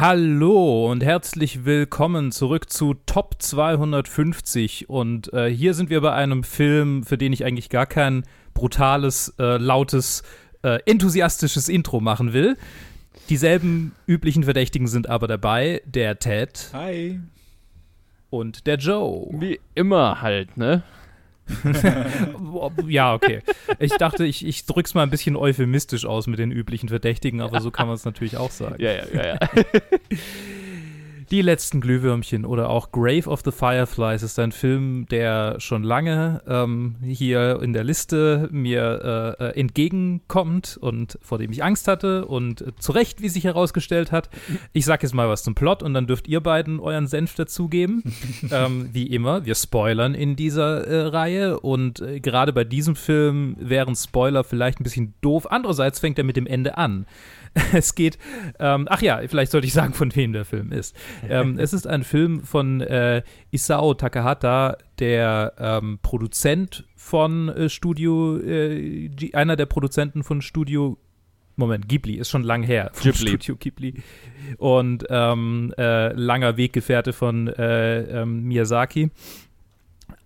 Hallo und herzlich willkommen zurück zu Top 250. Und äh, hier sind wir bei einem Film, für den ich eigentlich gar kein brutales, äh, lautes, äh, enthusiastisches Intro machen will. Dieselben üblichen Verdächtigen sind aber dabei. Der Ted. Hi. Und der Joe. Wie immer halt, ne? ja, okay. Ich dachte, ich, ich drück's mal ein bisschen euphemistisch aus mit den üblichen Verdächtigen, aber so kann man es natürlich auch sagen. Ja, ja, ja, ja. Die letzten Glühwürmchen oder auch Grave of the Fireflies ist ein Film, der schon lange ähm, hier in der Liste mir äh, äh, entgegenkommt und vor dem ich Angst hatte und äh, zu Recht, wie sich herausgestellt hat. Ich sag jetzt mal was zum Plot und dann dürft ihr beiden euren Senf dazugeben. ähm, wie immer, wir spoilern in dieser äh, Reihe und äh, gerade bei diesem Film wären Spoiler vielleicht ein bisschen doof. Andererseits fängt er mit dem Ende an. es geht, ähm, ach ja, vielleicht sollte ich sagen, von wem der Film ist. Ähm, es ist ein Film von äh, Isao Takahata, der ähm, Produzent von äh, Studio, äh, einer der Produzenten von Studio Moment, Ghibli ist schon lang her. Ghibli. Studio Ghibli. Und ähm, äh, langer Weggefährte von äh, ähm, Miyazaki.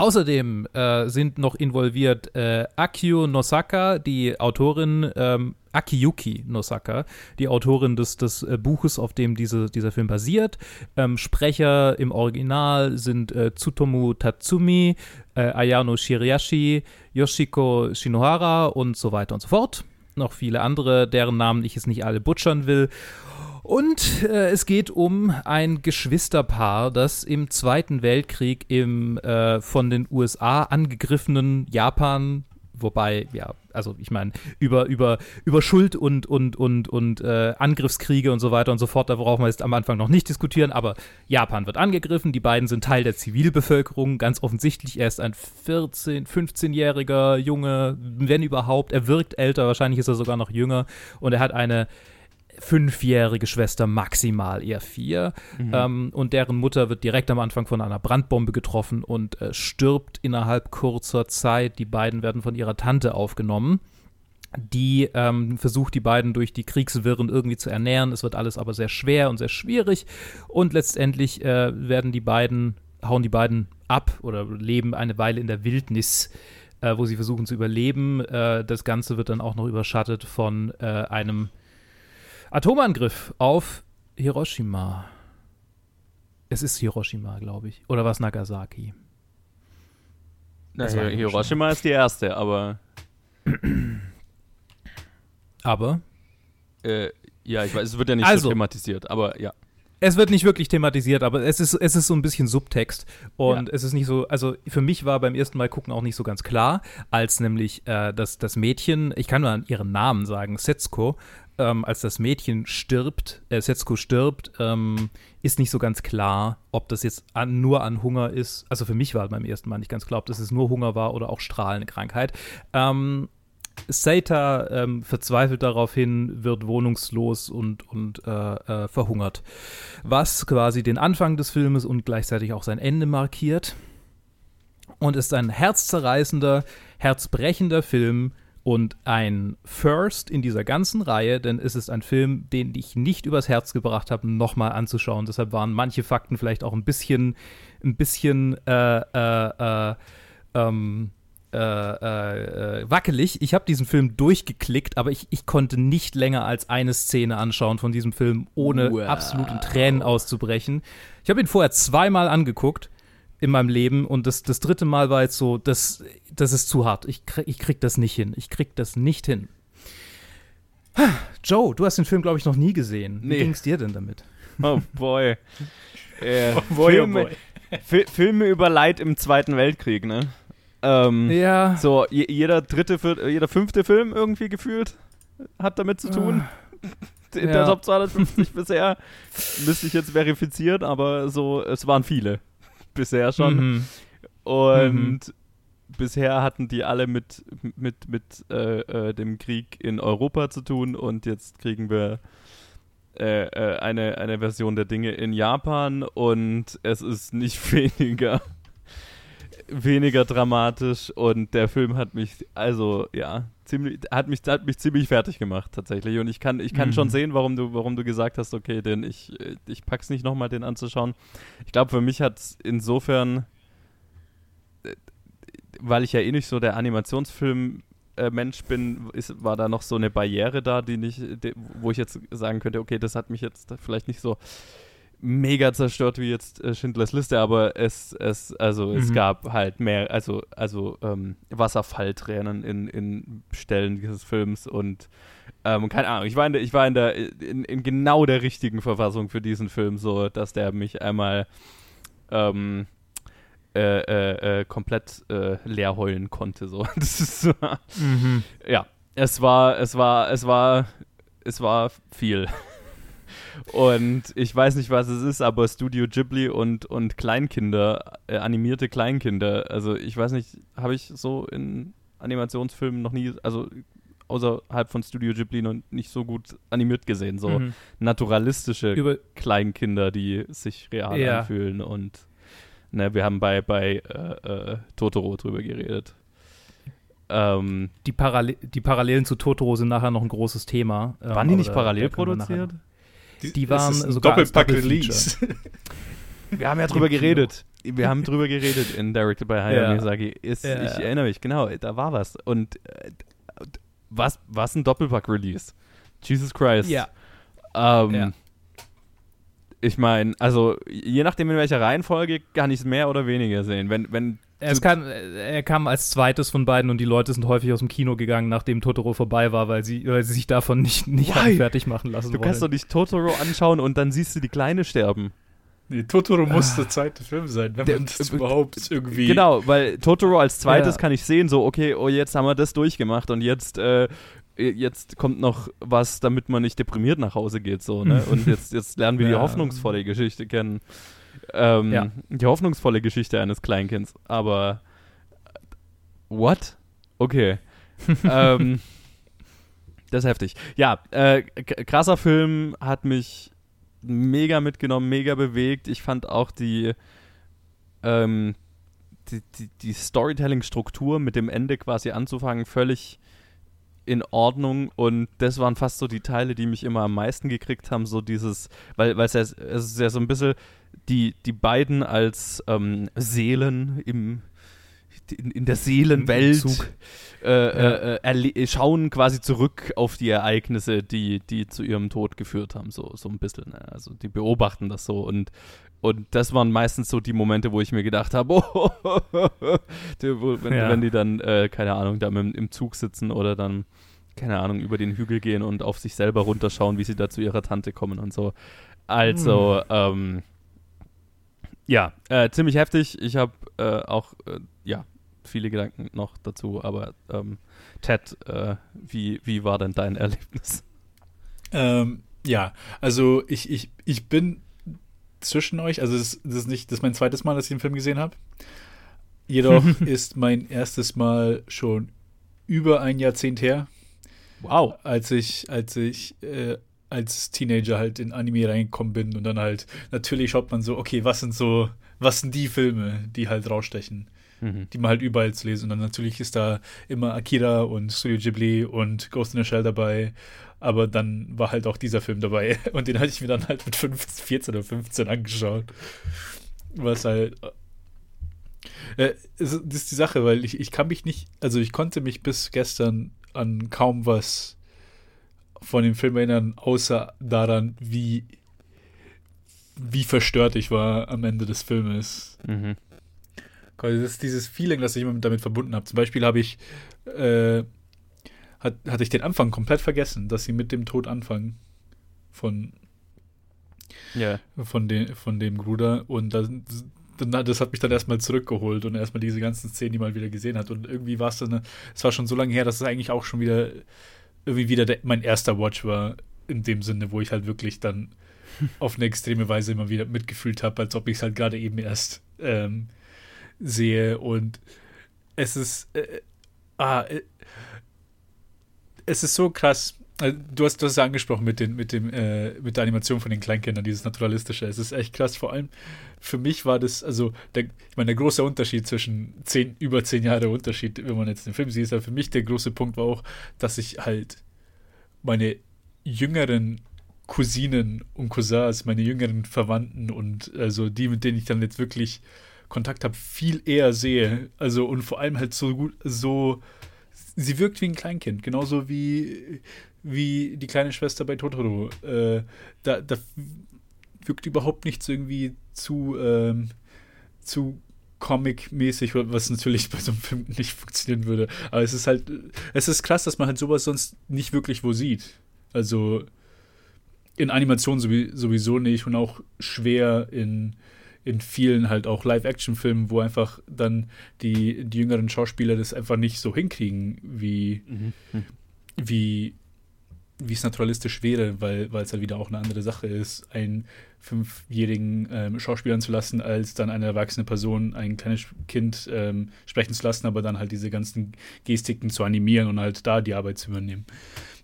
Außerdem äh, sind noch involviert äh, Akio Nosaka, die Autorin, ähm, Akiyuki Nosaka, die Autorin des, des äh, Buches, auf dem diese, dieser Film basiert. Ähm, Sprecher im Original sind äh, Tsutomu Tatsumi, äh, Ayano Shiriashi, Yoshiko Shinohara und so weiter und so fort. Noch viele andere, deren Namen ich jetzt nicht alle butchern will. Und äh, es geht um ein Geschwisterpaar, das im Zweiten Weltkrieg im äh, von den USA angegriffenen Japan, wobei, ja, also ich meine, über, über, über Schuld und, und, und, und äh, Angriffskriege und so weiter und so fort, da brauchen wir jetzt am Anfang noch nicht diskutieren, aber Japan wird angegriffen, die beiden sind Teil der Zivilbevölkerung, ganz offensichtlich, er ist ein 14-, 15-jähriger Junge, wenn überhaupt, er wirkt älter, wahrscheinlich ist er sogar noch jünger und er hat eine fünfjährige Schwester maximal, eher vier. Mhm. Ähm, und deren Mutter wird direkt am Anfang von einer Brandbombe getroffen und äh, stirbt innerhalb kurzer Zeit. Die beiden werden von ihrer Tante aufgenommen. Die ähm, versucht, die beiden durch die Kriegswirren irgendwie zu ernähren. Es wird alles aber sehr schwer und sehr schwierig. Und letztendlich äh, werden die beiden, hauen die beiden ab oder leben eine Weile in der Wildnis äh, wo sie versuchen zu überleben. Äh, das Ganze wird dann auch noch überschattet von äh, einem Atomangriff auf Hiroshima. Es ist Hiroshima, glaube ich. Oder was Nagasaki? Na, Hiroshima ist die erste, aber. aber? Äh, ja, ich weiß, es wird ja nicht also, so thematisiert, aber ja. Es wird nicht wirklich thematisiert, aber es ist, es ist so ein bisschen Subtext. Und ja. es ist nicht so, also für mich war beim ersten Mal gucken auch nicht so ganz klar, als nämlich äh, das, das Mädchen, ich kann nur an ihren Namen sagen, Setsuko, ähm, als das Mädchen stirbt, äh, Setsuko stirbt, ähm, ist nicht so ganz klar, ob das jetzt an, nur an Hunger ist. Also für mich war beim ersten Mal nicht ganz klar, ob das jetzt nur Hunger war oder auch strahlende Krankheit. Ähm, Seita ähm, verzweifelt daraufhin, wird wohnungslos und, und äh, äh, verhungert. Was quasi den Anfang des Filmes und gleichzeitig auch sein Ende markiert. Und ist ein herzzerreißender, herzbrechender Film, und ein First in dieser ganzen Reihe, denn es ist ein Film, den ich nicht übers Herz gebracht habe, nochmal anzuschauen. Deshalb waren manche Fakten vielleicht auch ein bisschen, ein bisschen äh, äh, äh, ähm, äh, äh, wackelig. Ich habe diesen Film durchgeklickt, aber ich, ich konnte nicht länger als eine Szene anschauen von diesem Film, ohne wow. absolut in Tränen auszubrechen. Ich habe ihn vorher zweimal angeguckt in meinem Leben und das, das dritte Mal war jetzt so, das, das ist zu hart. Ich krieg, ich krieg das nicht hin. Ich krieg das nicht hin. Joe, du hast den Film, glaube ich, noch nie gesehen. Wie nee. ging es dir denn damit? Oh boy. äh, oh boy, Filme, oh boy. Filme über Leid im Zweiten Weltkrieg, ne? Ähm, ja. So, jeder dritte, jeder fünfte Film irgendwie gefühlt hat damit zu tun. Uh, in ja. der Top 250 bisher. Müsste ich jetzt verifizieren, aber so, es waren viele bisher schon. Mhm. Und mhm. bisher hatten die alle mit, mit, mit äh, äh, dem Krieg in Europa zu tun und jetzt kriegen wir äh, äh eine, eine Version der Dinge in Japan und es ist nicht weniger weniger dramatisch und der Film hat mich also ja ziemlich, hat mich, hat mich ziemlich fertig gemacht tatsächlich. Und ich kann, ich kann mhm. schon sehen, warum du, warum du gesagt hast, okay, denn ich, ich pack's nicht nochmal, den anzuschauen. Ich glaube, für mich hat es insofern, weil ich ja eh nicht so der Animationsfilm äh, Mensch bin, ist, war da noch so eine Barriere da, die nicht, die, wo ich jetzt sagen könnte, okay, das hat mich jetzt vielleicht nicht so mega zerstört wie jetzt äh, Schindlers Liste, aber es, es, also mhm. es gab halt mehr, also, also ähm, Wasserfalltränen in, in Stellen dieses Films und ähm, keine Ahnung, ich war, in der, ich war in, der, in, in genau der richtigen Verfassung für diesen Film, so dass der mich einmal ähm, äh, äh, äh, komplett äh, leer heulen konnte. So. Ist mhm. ja, es war, es war, es war, es war viel. Und ich weiß nicht, was es ist, aber Studio Ghibli und, und Kleinkinder, äh, animierte Kleinkinder, also ich weiß nicht, habe ich so in Animationsfilmen noch nie, also außerhalb von Studio Ghibli noch nicht so gut animiert gesehen. So mhm. naturalistische Über Kleinkinder, die sich real ja. anfühlen und Ne, wir haben bei, bei äh, äh, Totoro drüber geredet. Ähm, die, Parallel, die Parallelen zu Totoro sind nachher noch ein großes Thema. Ähm, waren die nicht parallel produziert? Die, die waren sogar Doppelpack-Release. wir haben ja drüber geredet. Wir haben drüber geredet in Directed by Hayao ja. Miyazaki. Ist, ja. Ich erinnere mich, genau, da war was. Und äh, was, was ein Doppelpack-Release? Jesus Christ. Ja. Ähm, ja ich meine, also je nachdem in welcher Reihenfolge kann ich es mehr oder weniger sehen. Wenn, wenn es kann, er kam als zweites von beiden und die Leute sind häufig aus dem Kino gegangen, nachdem Totoro vorbei war, weil sie, weil sie sich davon nicht, nicht fertig machen lassen Du wollen. kannst doch nicht Totoro anschauen und dann siehst du die Kleine sterben. Nee, Totoro muss der zweite Film sein, wenn der, man das überhaupt irgendwie. Genau, weil Totoro als zweites ja. kann ich sehen, so, okay, oh, jetzt haben wir das durchgemacht und jetzt äh, jetzt kommt noch was, damit man nicht deprimiert nach Hause geht, so, ne? Und jetzt, jetzt lernen wir ja. die hoffnungsvolle Geschichte kennen. Ähm, ja. Die hoffnungsvolle Geschichte eines Kleinkinds. Aber what? Okay. ähm, das ist heftig. Ja, äh, krasser Film, hat mich mega mitgenommen, mega bewegt. Ich fand auch die, ähm, die, die, die Storytelling-Struktur mit dem Ende quasi anzufangen völlig in Ordnung und das waren fast so die Teile, die mich immer am meisten gekriegt haben, so dieses, weil, weil es, ja, es ist ja so ein bisschen die, die beiden als ähm, Seelen im in, in der Seelenwelt äh, äh, äh, schauen quasi zurück auf die Ereignisse, die, die zu ihrem Tod geführt haben, so, so ein bisschen. Ne? Also die beobachten das so und und das waren meistens so die Momente, wo ich mir gedacht habe, oh, wenn, ja. wenn, die dann, äh, keine Ahnung, da im, im Zug sitzen oder dann, keine Ahnung, über den Hügel gehen und auf sich selber runterschauen, wie sie da zu ihrer Tante kommen und so. Also, mhm. ähm, ja, äh, ziemlich heftig. Ich habe äh, auch, äh, ja, viele Gedanken noch dazu, aber ähm, Ted, äh, wie, wie war denn dein Erlebnis? Ähm, ja, also ich, ich, ich bin zwischen euch. Also das, das, ist nicht, das ist mein zweites Mal, dass ich den Film gesehen habe. Jedoch ist mein erstes Mal schon über ein Jahrzehnt her. Wow. Als ich, als ich äh, als Teenager halt in Anime reingekommen bin und dann halt, natürlich schaut man so, okay, was sind so, was sind die Filme, die halt rausstechen, mhm. die man halt überall zu lesen. Und dann natürlich ist da immer Akira und Studio Ghibli und Ghost in the Shell dabei aber dann war halt auch dieser Film dabei. Und den hatte ich mir dann halt mit 15, 14 oder 15 angeschaut. Was halt. Äh, das ist die Sache, weil ich, ich kann mich nicht. Also ich konnte mich bis gestern an kaum was von dem Film erinnern, außer daran, wie, wie verstört ich war am Ende des Filmes. Mhm. Das ist dieses Feeling, das ich immer damit verbunden habe. Zum Beispiel habe ich äh, hat, hatte ich den Anfang komplett vergessen, dass sie mit dem Tod anfangen von, yeah. von, de, von dem Bruder. Und das, das hat mich dann erstmal zurückgeholt und erstmal diese ganzen Szenen, die man wieder gesehen hat. Und irgendwie war es dann, es war schon so lange her, dass es eigentlich auch schon wieder irgendwie wieder der, mein erster Watch war, in dem Sinne, wo ich halt wirklich dann auf eine extreme Weise immer wieder mitgefühlt habe, als ob ich es halt gerade eben erst ähm, sehe. Und es ist, äh, ah, äh, es ist so krass. Also, du hast das angesprochen mit, den, mit, dem, äh, mit der Animation von den Kleinkindern, dieses Naturalistische. Es ist echt krass. Vor allem für mich war das, also, der, ich meine, der große Unterschied zwischen zehn, über zehn Jahre Unterschied, wenn man jetzt den Film sieht, aber für mich der große Punkt war auch, dass ich halt meine jüngeren Cousinen und Cousins, meine jüngeren Verwandten und also die, mit denen ich dann jetzt wirklich Kontakt habe, viel eher sehe. Also und vor allem halt so gut, so sie wirkt wie ein Kleinkind, genauso wie, wie die kleine Schwester bei Totoro. Äh, da, da wirkt überhaupt nichts irgendwie zu, ähm, zu Comic-mäßig, was natürlich bei so einem Film nicht funktionieren würde. Aber es ist halt, es ist krass, dass man halt sowas sonst nicht wirklich wo sieht. Also in Animation sowieso nicht und auch schwer in, in vielen halt auch Live-Action-Filmen, wo einfach dann die, die jüngeren Schauspieler das einfach nicht so hinkriegen, wie, mhm. wie wie es naturalistisch wäre, weil es halt wieder auch eine andere Sache ist, einen fünfjährigen ähm, Schauspielern zu lassen, als dann eine erwachsene Person, ein kleines Kind ähm, sprechen zu lassen, aber dann halt diese ganzen Gestiken zu animieren und halt da die Arbeit zu übernehmen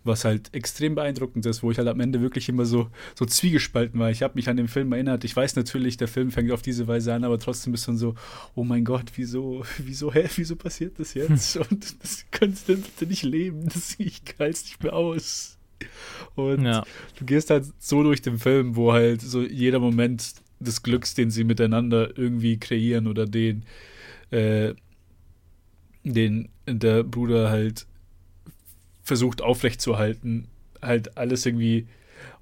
was halt extrem beeindruckend ist, wo ich halt am Ende wirklich immer so, so zwiegespalten war. Ich habe mich an den Film erinnert. Ich weiß natürlich, der Film fängt auf diese Weise an, aber trotzdem bist du so, oh mein Gott, wieso, wieso, hä, wieso passiert das jetzt? Hm. Und das könntest du bitte nicht leben. Das, ich es nicht mehr aus. Und ja. du gehst halt so durch den Film, wo halt so jeder Moment des Glücks, den sie miteinander irgendwie kreieren oder den, äh, den der Bruder halt versucht aufrechtzuerhalten, halt alles irgendwie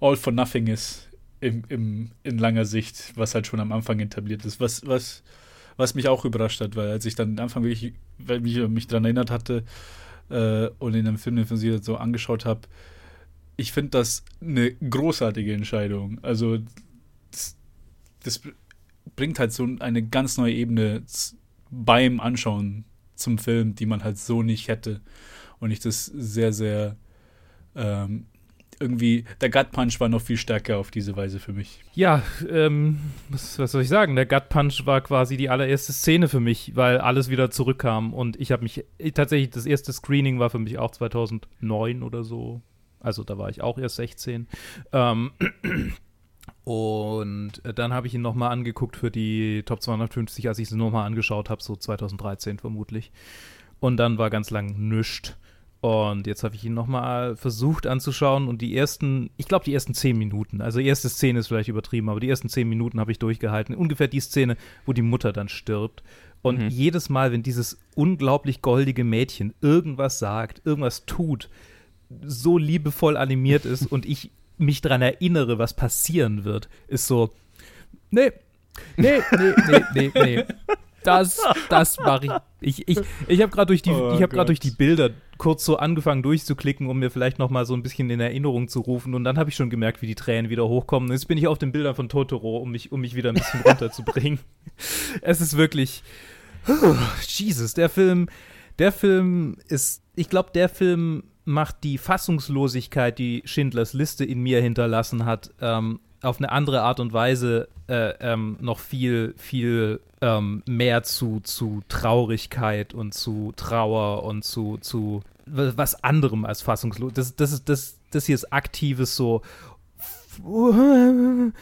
all for nothing ist im, im, in langer Sicht, was halt schon am Anfang etabliert ist. Was, was, was mich auch überrascht hat, weil als ich dann am Anfang wirklich, weil mich, mich daran erinnert hatte äh, und in dem Film, den ich so angeschaut habe, ich finde das eine großartige Entscheidung. Also das, das, bringt halt so eine ganz neue Ebene beim Anschauen zum Film, die man halt so nicht hätte und ich das sehr, sehr ähm, irgendwie, der Gut Punch war noch viel stärker auf diese Weise für mich. Ja, ähm, was, was, soll ich sagen? Der Gut Punch war quasi die allererste Szene für mich, weil alles wieder zurückkam und ich habe mich, tatsächlich, das erste Screening war für mich auch 2009 oder so. Also da war ich auch erst 16. Ähm, und dann habe ich ihn nochmal angeguckt für die Top 250, als ich sie nochmal angeschaut habe, so 2013 vermutlich. Und dann war ganz lang nüscht. Und jetzt habe ich ihn nochmal versucht anzuschauen und die ersten, ich glaube die ersten zehn Minuten, also die erste Szene ist vielleicht übertrieben, aber die ersten zehn Minuten habe ich durchgehalten. Ungefähr die Szene, wo die Mutter dann stirbt. Und mhm. jedes Mal, wenn dieses unglaublich goldige Mädchen irgendwas sagt, irgendwas tut, so liebevoll animiert ist und ich mich daran erinnere, was passieren wird, ist so, nee, nee, nee, nee, nee, nee. Das, das mache ich. Ich, ich, ich habe gerade durch, die, oh hab durch die Bilder kurz so angefangen durchzuklicken, um mir vielleicht noch mal so ein bisschen in Erinnerung zu rufen. Und dann habe ich schon gemerkt, wie die Tränen wieder hochkommen. Jetzt bin ich auf den Bildern von Totoro, um mich, um mich wieder ein bisschen runterzubringen. es ist wirklich. Oh, Jesus, der Film. Der Film ist. Ich glaube, der Film macht die Fassungslosigkeit, die Schindlers Liste in mir hinterlassen hat, ähm, auf eine andere Art und Weise äh, ähm, noch viel, viel ähm, mehr zu, zu Traurigkeit und zu Trauer und zu, zu was anderem als fassungslos. Das, das, ist, das, das hier ist aktives so.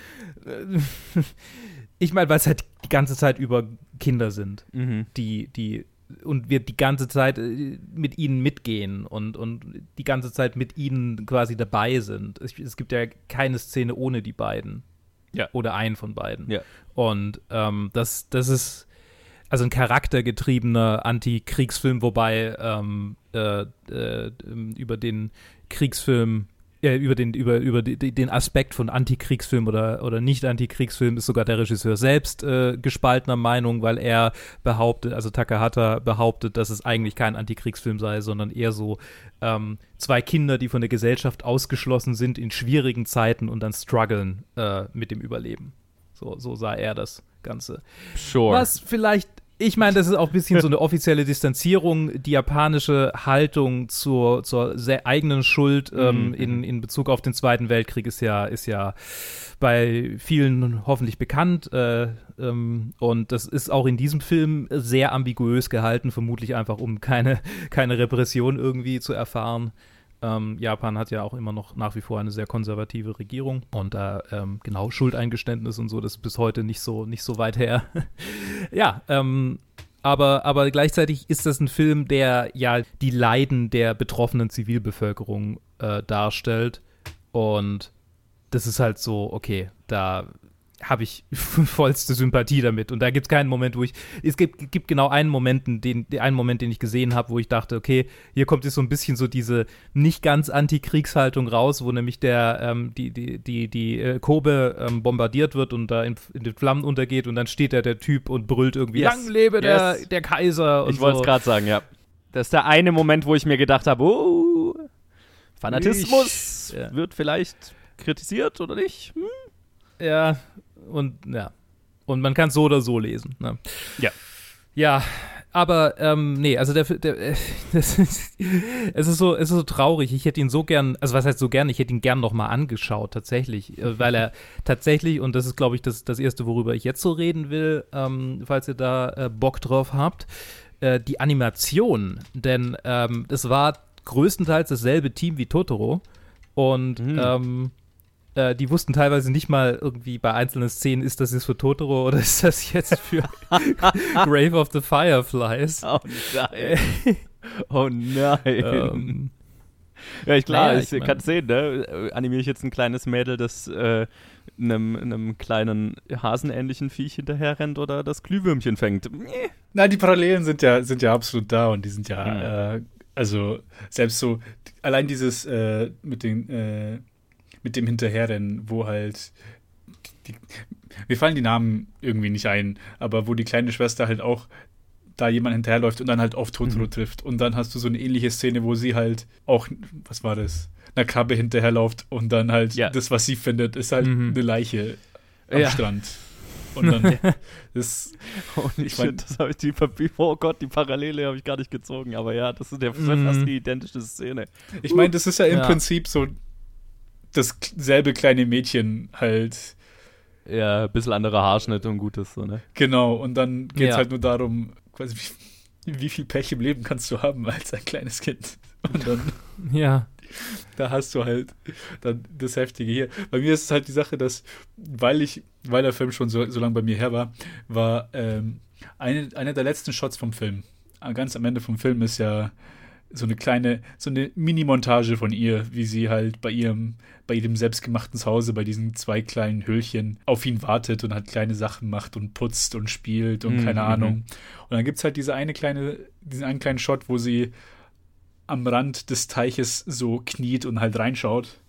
Ich meine, weil es halt die ganze Zeit über Kinder sind, mhm. die, die und wir die ganze Zeit äh, mit ihnen mitgehen und, und die ganze Zeit mit ihnen quasi dabei sind. Es, es gibt ja keine Szene ohne die beiden. Ja. Oder einen von beiden. Ja. Und ähm, das, das ist also ein charaktergetriebener Anti-Kriegsfilm, wobei ähm, äh, äh, über den Kriegsfilm äh, über den, über, über den Aspekt von Antikriegsfilm oder, oder Nicht-Antikriegsfilm ist sogar der Regisseur selbst äh, gespaltener Meinung, weil er behauptet, also Takahata behauptet, dass es eigentlich kein Antikriegsfilm sei, sondern eher so ähm, zwei Kinder, die von der Gesellschaft ausgeschlossen sind in schwierigen Zeiten und dann strugglen äh, mit dem Überleben. So, so sah er das Ganze. Sure. Was vielleicht ich meine, das ist auch ein bisschen so eine offizielle Distanzierung, die japanische Haltung zur, zur sehr eigenen Schuld ähm, mhm. in, in Bezug auf den Zweiten Weltkrieg ist ja, ist ja bei vielen hoffentlich bekannt. Äh, ähm, und das ist auch in diesem Film sehr ambiguös gehalten, vermutlich einfach, um keine, keine Repression irgendwie zu erfahren. Ähm, Japan hat ja auch immer noch nach wie vor eine sehr konservative Regierung und da ähm, genau Schuldeingeständnis und so, das ist bis heute nicht so, nicht so weit her. ja, ähm, aber, aber gleichzeitig ist das ein Film, der ja die Leiden der betroffenen Zivilbevölkerung äh, darstellt. Und das ist halt so, okay, da habe ich vollste Sympathie damit. Und da gibt es keinen Moment, wo ich. Es gibt, gibt genau einen Moment, den, einen Moment, den ich gesehen habe, wo ich dachte, okay, hier kommt jetzt so ein bisschen so diese nicht ganz Antikriegshaltung raus, wo nämlich der, ähm, die, die, die, die äh, Kobe ähm, bombardiert wird und da in, in, den Flammen untergeht und dann steht da der Typ und brüllt irgendwie, yes. lang lebe yes. der, der Kaiser. ich wollte es gerade sagen, ja. Das ist der eine Moment, wo ich mir gedacht habe, oh, Fanatismus ich, ja. wird vielleicht kritisiert oder nicht? Hm? Ja, und ja. Und man kann es so oder so lesen. Ne? Ja. Ja, aber ähm, nee, also der, der äh, ist, es ist so, es ist so traurig. Ich hätte ihn so gern, also was heißt so gern? Ich hätte ihn gern noch mal angeschaut tatsächlich, äh, weil er tatsächlich und das ist, glaube ich, das, das erste, worüber ich jetzt so reden will, ähm, falls ihr da äh, Bock drauf habt, äh, die Animation, denn ähm, es war größtenteils dasselbe Team wie Totoro und mhm. ähm, äh, die wussten teilweise nicht mal irgendwie bei einzelnen Szenen, ist das jetzt für Totoro oder ist das jetzt für Grave of the Fireflies? Oh nein. oh nein. Ähm, ja, ich klar, naja, ich, ich kann sehen, ne? Animiere ich jetzt ein kleines Mädel, das äh, einem, einem kleinen hasenähnlichen Viech hinterher rennt oder das Glühwürmchen fängt. Na, die Parallelen sind ja, sind ja absolut da und die sind ja, mhm. äh, also selbst so, allein dieses äh, mit den äh, mit dem Hinterherrennen, wo halt die, mir fallen die Namen irgendwie nicht ein, aber wo die kleine Schwester halt auch da jemand hinterherläuft und dann halt auf Totoro mhm. trifft. Und dann hast du so eine ähnliche Szene, wo sie halt auch, was war das, einer Krabbe hinterherläuft und dann halt ja. das, was sie findet, ist halt mhm. eine Leiche am ja. Strand. Und dann das. Oh, ich mein, das habe ich die Oh Gott, die Parallele habe ich gar nicht gezogen, aber ja, das ist ja mhm. fast die identische Szene. Ich meine, das ist ja im ja. Prinzip so dasselbe kleine Mädchen halt. Ja, ein bisschen anderer Haarschnitt und gutes, so, ne? Genau, und dann geht es ja. halt nur darum, quasi, wie, wie, viel Pech im Leben kannst du haben als ein kleines Kind? Und dann. ja. Da hast du halt dann das Heftige hier. Bei mir ist es halt die Sache, dass, weil ich, weil der Film schon so, so lange bei mir her war, war ähm, eine, einer der letzten Shots vom Film. Ganz am Ende vom Film ist ja so eine kleine, so eine Mini-Montage von ihr, wie sie halt bei ihrem, bei ihrem selbstgemachten Zuhause, bei diesen zwei kleinen Höhlchen auf ihn wartet und halt kleine Sachen macht und putzt und spielt und mhm. keine Ahnung. Und dann gibt es halt diese eine kleine, diesen einen kleinen Shot, wo sie am Rand des Teiches so kniet und halt reinschaut.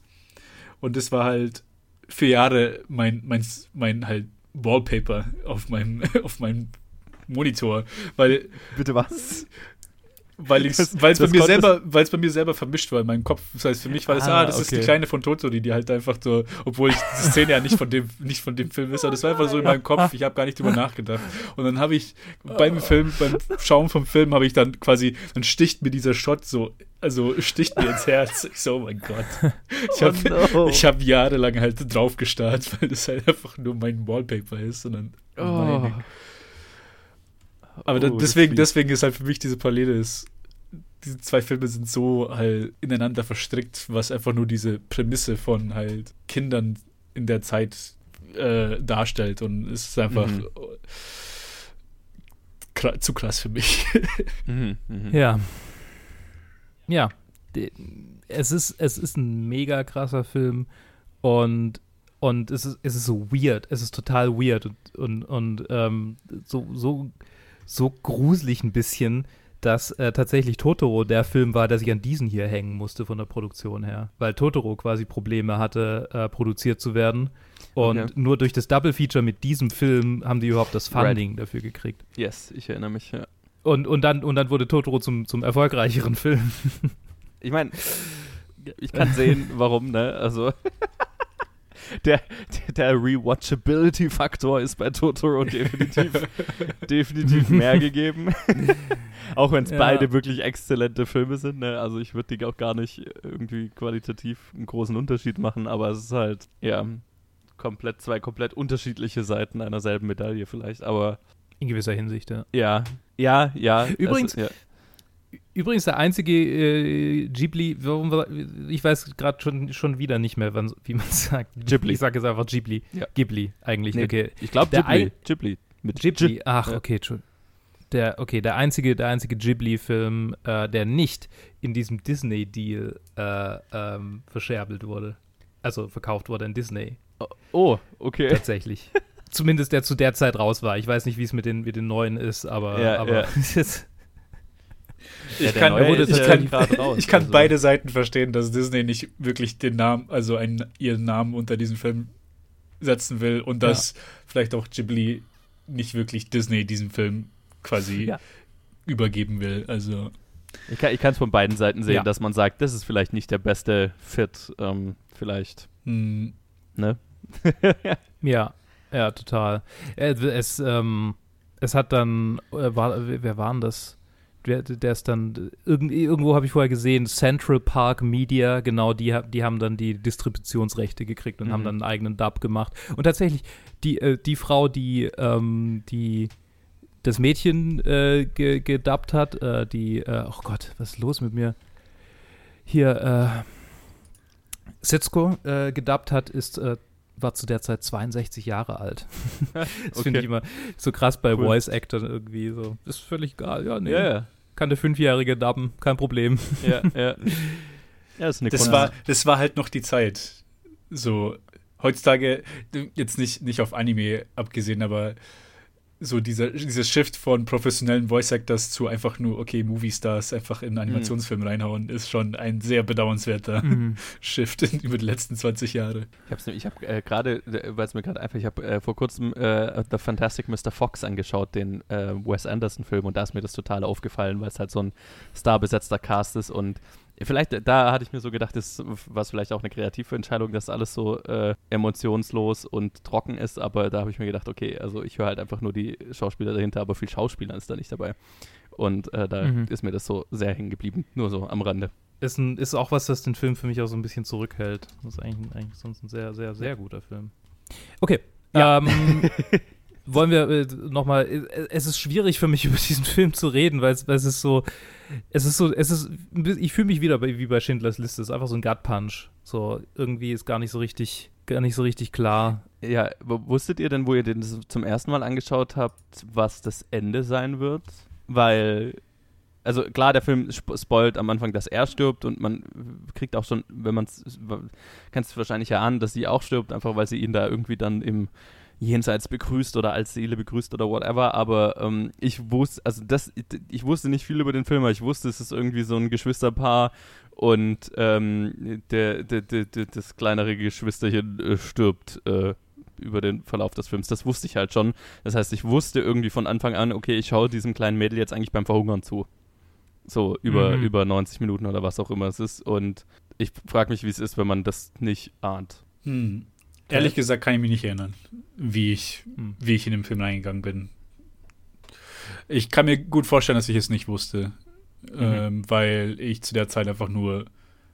Und das war halt für Jahre mein, mein, mein halt Wallpaper auf meinem, auf meinem Monitor, weil. Bitte was? Weil es bei mir selber, bei mir selber vermischt war in meinem Kopf. Das heißt, für mich war das, ah, ah das okay. ist die kleine von Tottori, die halt einfach so, obwohl ich die Szene ja nicht von dem, nicht von dem Film ist, aber das war einfach so in meinem Kopf. Ich habe gar nicht drüber nachgedacht. Und dann habe ich beim Film, beim Schauen vom Film, habe ich dann quasi, dann sticht mir dieser Shot so, also sticht mir ins Herz. Ich so, oh mein Gott. Ich habe oh no. hab jahrelang halt drauf gestarrt, weil das halt einfach nur mein Wallpaper ist. Und dann, oh. Aber oh, deswegen, deswegen ist halt für mich diese Parallele ist, diese zwei Filme sind so halt ineinander verstrickt, was einfach nur diese Prämisse von halt Kindern in der Zeit äh, darstellt und es ist einfach mhm. zu krass für mich. mhm, mh. Ja. Ja. Es ist, es ist ein mega krasser Film und und es ist, es ist so weird, es ist total weird und, und, und ähm, so, so so gruselig ein bisschen, dass äh, tatsächlich Totoro der Film war, der sich an diesen hier hängen musste von der Produktion her. Weil Totoro quasi Probleme hatte, äh, produziert zu werden. Und okay. nur durch das Double Feature mit diesem Film haben die überhaupt das Funding right. dafür gekriegt. Yes, ich erinnere mich, ja. Und, und, dann, und dann wurde Totoro zum, zum erfolgreicheren Film. ich meine, ich kann sehen, warum, ne? Also. der, der Rewatchability-Faktor ist bei Totoro definitiv, definitiv mehr gegeben. auch wenn es ja. beide wirklich exzellente Filme sind. Ne? Also ich würde die auch gar nicht irgendwie qualitativ einen großen Unterschied machen, aber es ist halt, ja, komplett, zwei komplett unterschiedliche Seiten einer selben Medaille vielleicht, aber in gewisser Hinsicht, ja. Ja, ja, ja. Übrigens, also, ja Übrigens der einzige äh, Ghibli, warum, ich weiß gerade schon, schon wieder nicht mehr, wann, wie man sagt. Ghibli. Ich sage jetzt einfach Ghibli. Ja. Ghibli eigentlich. Nee, okay. Ich glaube Ghibli. Ghibli. Mit Ghibli. Ach, Ja. okay, Entschu- der, okay, der einzige, der einzige Ghibli-Film, äh, der nicht in diesem Disney-Deal äh, ähm, verscherbelt wurde. Also verkauft wurde an Disney. Oh, okay. Tatsächlich. Zumindest der zu der Zeit raus war. Ich weiß nicht, wie es mit den, mit den neuen ist, aber, Ja, aber ja. Ja, Ich kann, neue wurde ich ja kann, raus, ich kann also- beide Seiten verstehen, dass Disney nicht wirklich den Namen, also einen, ihren Namen unter diesen Film setzen will und dass vielleicht auch Ghibli nicht wirklich Disney diesen Film quasi Ja. übergeben will. Also Ich kann es von beiden Seiten sehen, Ja. dass man sagt, das ist vielleicht nicht der beste Fit. Ähm, vielleicht, hm, ne? ja, ja, total. Äh, Es, ähm, es hat dann, äh, war, wer war denn das? Der, der ist dann, irgend, irgendwo habe ich vorher gesehen, Central Park Media, genau, die, die haben dann die Distributionsrechte gekriegt und Mhm. haben dann einen eigenen Dub gemacht. Und tatsächlich, die, äh, die Frau, die, ähm, die das Mädchen äh, ge gedubbt hat, äh, die, äh, oh Gott, was ist los mit mir? Hier, äh, Setsuko äh, gedubbt hat, ist, äh, war zu der Zeit 62 Jahre alt. das finde Okay. ich immer so krass bei Cool. Voice Actors irgendwie so. Ist völlig egal, ja, nee. Ja. Kann der Fünfjährige dubben, kein Problem. Ja, ja. Ja, ist eine das, war, das war halt noch die Zeit. So, heutzutage, jetzt nicht, nicht auf Anime abgesehen, aber so dieser, dieser Shift von professionellen Voice Actors zu einfach nur, okay, Movie Stars einfach in einen Animationsfilm reinhauen, ist schon ein sehr bedauernswerter Mhm. Shift in, über die letzten 20 Jahre. Ich habe ich hab, äh, gerade, äh, weil es mir gerade einfach, ich habe äh, vor kurzem äh, The Fantastic Mr. Fox angeschaut, den äh, Wes Anderson-Film, und da ist mir das total aufgefallen, weil es halt so ein starbesetzter Cast ist und vielleicht, äh, da hatte ich mir so gedacht, das war es vielleicht auch eine kreative Entscheidung, dass alles so äh, emotionslos und trocken ist, aber da habe ich mir gedacht, okay, also ich höre halt einfach nur die Schauspieler dahinter, aber viel Schauspieler ist da nicht dabei. Und äh, da Mhm. ist mir das so sehr hängen geblieben, nur so am Rande. Ist, ein, ist auch was, das den Film für mich auch so ein bisschen zurückhält. Das ist eigentlich, eigentlich sonst ein sehr, sehr, sehr guter Film. Okay. Ja. Ähm, wollen wir äh, nochmal, äh, es ist schwierig für mich über diesen Film zu reden, weil es, weil es ist so, es ist so, es ist, ich fühle mich wieder wie bei Schindlers Liste, es ist einfach so ein Gut Punch. So, irgendwie ist gar nicht so richtig, gar nicht so richtig klar. Ja, wusstet ihr denn, wo ihr den zum ersten Mal angeschaut habt, was das Ende sein wird? Weil, also klar, der Film sp spoilt am Anfang, dass er stirbt und man kriegt auch schon, wenn man es, kannst du wahrscheinlich erahnen, dass sie auch stirbt, einfach weil sie ihn da irgendwie dann im Jenseits begrüßt oder als Seele begrüßt oder whatever, aber ähm, ich wusste, also das, ich wusste nicht viel über den Film, aber ich wusste, es ist irgendwie so ein Geschwisterpaar und ähm, der, der, der, der, das kleinere Geschwisterchen äh, stirbt äh, über den Verlauf des Films. Das wusste ich halt schon. Das heißt, ich wusste irgendwie von Anfang an, okay, ich schaue diesem kleinen Mädel jetzt eigentlich beim Verhungern zu. So über, Mhm. über 90 Minuten oder was auch immer es ist. Und ich frage mich, wie es ist, wenn man das nicht ahnt. Hm. Ehrlich gesagt kann ich mich nicht erinnern, wie ich, Hm. wie ich in den Film reingegangen bin. Ich kann mir gut vorstellen, dass ich es nicht wusste, ähm, weil ich zu der Zeit einfach nur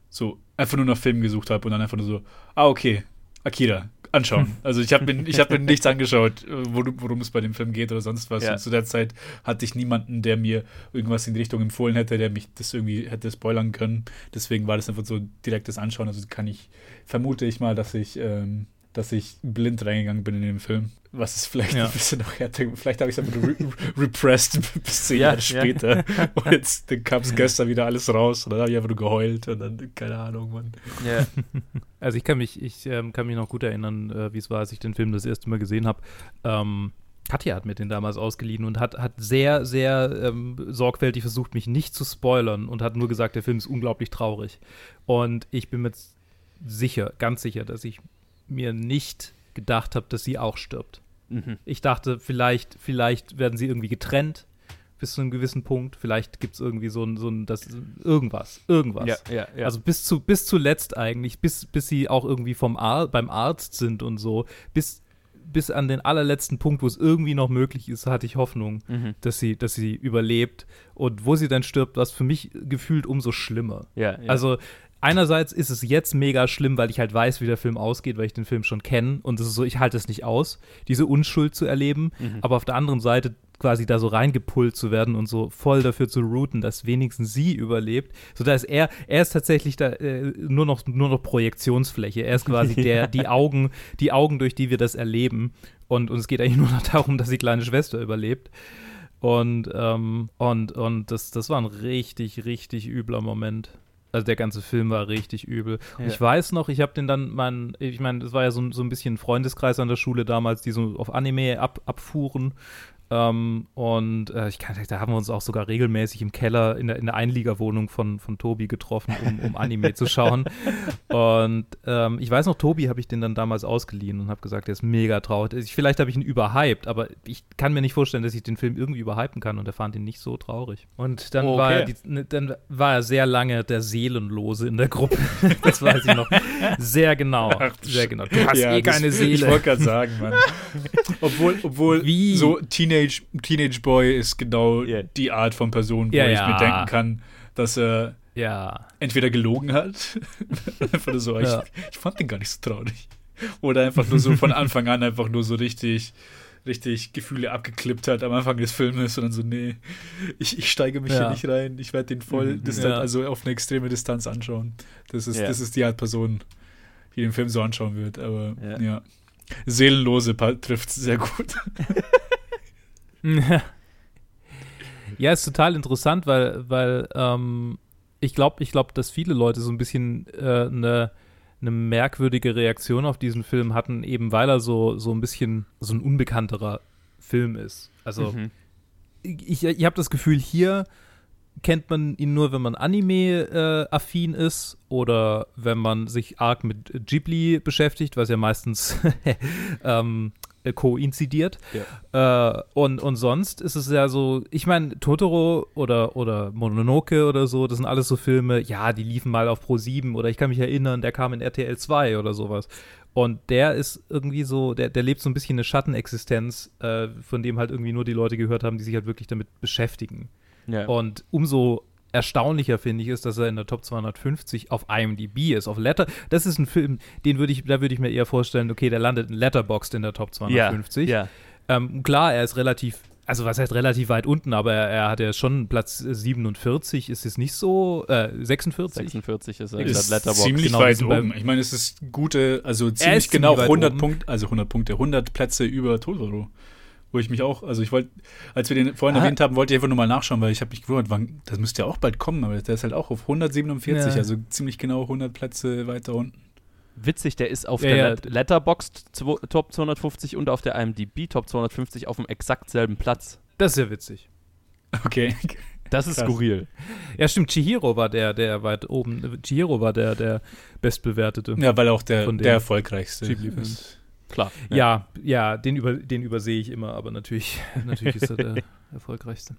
so einfach nur nach Filmen gesucht habe und dann einfach nur so, ah okay, Akira, anschauen. Also ich habe mir, ich habe mir nichts angeschaut, äh, worum, worum es bei dem Film geht oder sonst was. Ja. Und zu der Zeit hatte ich niemanden, der mir irgendwas in die Richtung empfohlen hätte, der mich das irgendwie hätte spoilern können. Deswegen war das einfach so direktes Anschauen. Also kann ich, vermute ich mal, dass ich, ähm, dass ich blind reingegangen bin in den Film. Was ist vielleicht Ja. ein bisschen noch härter. Vielleicht habe ich es einfach re repressed bis zehn Ja, Jahre ja. später. Und jetzt kam es gestern wieder alles raus. Und dann habe ich einfach nur geheult und dann, keine Ahnung, Mann. Ja. Also ich kann mich, ich ähm, kann mich noch gut erinnern, äh, wie es war, als ich den Film das erste Mal gesehen habe. Ähm, Katja hat mir den damals ausgeliehen und hat, hat sehr, sehr ähm, sorgfältig versucht, mich nicht zu spoilern und hat nur gesagt, der Film ist unglaublich traurig. Und ich bin mir jetzt sicher, ganz sicher, dass ich mir nicht gedacht habe, dass sie auch stirbt. Mhm. Ich dachte, vielleicht, vielleicht werden sie irgendwie getrennt bis zu einem gewissen Punkt. Vielleicht gibt es irgendwie so ein, so ein das, irgendwas, irgendwas. Ja, ja, ja. Also bis zu bis zuletzt eigentlich, bis, bis sie auch irgendwie vom Ar beim Arzt sind und so, bis, bis an den allerletzten Punkt, wo es irgendwie noch möglich ist, hatte ich Hoffnung, mhm. dass sie, dass sie überlebt. Und wo sie dann stirbt, war es für mich gefühlt umso schlimmer. ja, ja. Also einerseits ist es jetzt mega schlimm, weil ich halt weiß, wie der Film ausgeht, weil ich den Film schon kenne. Und es ist so, ich halte es nicht aus, diese Unschuld zu erleben. Mhm. Aber auf der anderen Seite quasi da so reingepullt zu werden und so voll dafür zu routen, dass wenigstens sie überlebt. So dass er, er ist tatsächlich da äh, nur noch nur noch Projektionsfläche. Er ist quasi der, die Augen, die Augen, durch die wir das erleben. Und, und es geht eigentlich nur noch darum, dass die kleine Schwester überlebt. Und, ähm, und, und das, das war ein richtig, richtig übler Moment. Also der ganze Film war richtig übel. Ja. Ich weiß noch, ich habe den dann, mein, ich meine, das war ja so, so ein bisschen Freundeskreis an der Schule damals, die so auf Anime ab, abfuhren. Ähm, und äh, ich kann, da haben wir uns auch sogar regelmäßig im Keller in der, in der Einliegerwohnung von, von Tobi getroffen, um, um Anime zu schauen. Und ähm, ich weiß noch, Tobi habe ich den dann damals ausgeliehen und habe gesagt, der ist mega traurig. Ich, vielleicht habe ich ihn überhyped, aber ich kann mir nicht vorstellen, dass ich den Film irgendwie überhypen kann und er fand ihn nicht so traurig. Und dann, oh, okay. war, er die, ne, dann war er sehr lange der Seelenlose in der Gruppe. das weiß ich noch sehr genau. Ach, sehr genau. Du hast ja, eh keine Seele. Ich wollte gerade sagen, Mann. obwohl, obwohl Wie? so Teenage Teenage, Teenage Boy ist genau yeah. die Art von Person, wo ja, ich ja. mir denken kann, dass er ja. entweder gelogen hat, nur so, ich, ich, fand den gar nicht so traurig. Oder einfach nur so von Anfang an einfach nur so richtig, richtig Gefühle abgeklippt hat am Anfang des Filmes und dann so, nee, ich, ich steige mich hier nicht rein, ich werde den voll mhm, distant, also auf eine extreme Distanz anschauen. Das ist, das ist die Art Person, die den Film so anschauen wird, aber ja. Seelenlose trifft es sehr gut. ja, ist total interessant, weil, weil ähm, ich glaube, ich glaube, dass viele Leute so ein bisschen eine äh, ne, ne merkwürdige Reaktion auf diesen Film hatten, eben weil er so, so ein bisschen so ein unbekannterer Film ist. Also mhm. ich, ich habe das Gefühl, hier kennt man ihn nur, wenn man Anime-affin äh, ist oder wenn man sich arg mit Ghibli beschäftigt, was ja meistens ähm, äh, koinzidiert. Ja. Äh, und, und sonst ist es ja so, ich meine, Totoro oder, oder Mononoke oder so, das sind alles so Filme, ja, die liefen mal auf Pro 7 oder ich kann mich erinnern, der kam in RTL 2 oder sowas. Und der ist irgendwie so, der, der lebt so ein bisschen eine Schattenexistenz, äh, von dem halt irgendwie nur die Leute gehört haben, die sich halt wirklich damit beschäftigen. Ja. Und umso erstaunlicher finde ich ist, dass er in der Top 250 auf IMDb ist. Auf Letter, das ist ein Film, den würde ich, da würde ich mir eher vorstellen, okay, der landet in Letterboxd in der Top 250. Ja, ja. Ähm, klar, er ist relativ, also was heißt relativ weit unten, aber er, er hat ja schon Platz 47, ist es nicht so, äh, 46? 46 ist er ist Letterboxd. ziemlich genau, weit oben. Ich meine, es ist gute, also ziemlich genau 100 Punkte, also 100 Punkte, 100 Plätze über Totoro wo ich mich auch, also ich wollte, als wir den vorhin ah. erwähnt haben, wollte ich einfach nur mal nachschauen, weil ich habe mich gewundert, wann, das müsste ja auch bald kommen, aber der ist halt auch auf 147, ja. also ziemlich genau 100 Plätze weiter unten. Witzig, der ist auf ja, der ja. Letterboxd Top 250 und auf der IMDb Top 250 auf dem exakt selben Platz. Das ist ja witzig. Okay. Das ist Krass. skurril. Ja, stimmt. Chihiro war der, der weit oben. Chihiro war der, der bestbewertete. Ja, weil er auch der, der erfolgreichste ist. Klar. Ja, ja, ja den, über, den übersehe ich immer, aber natürlich, natürlich ist er der erfolgreichste.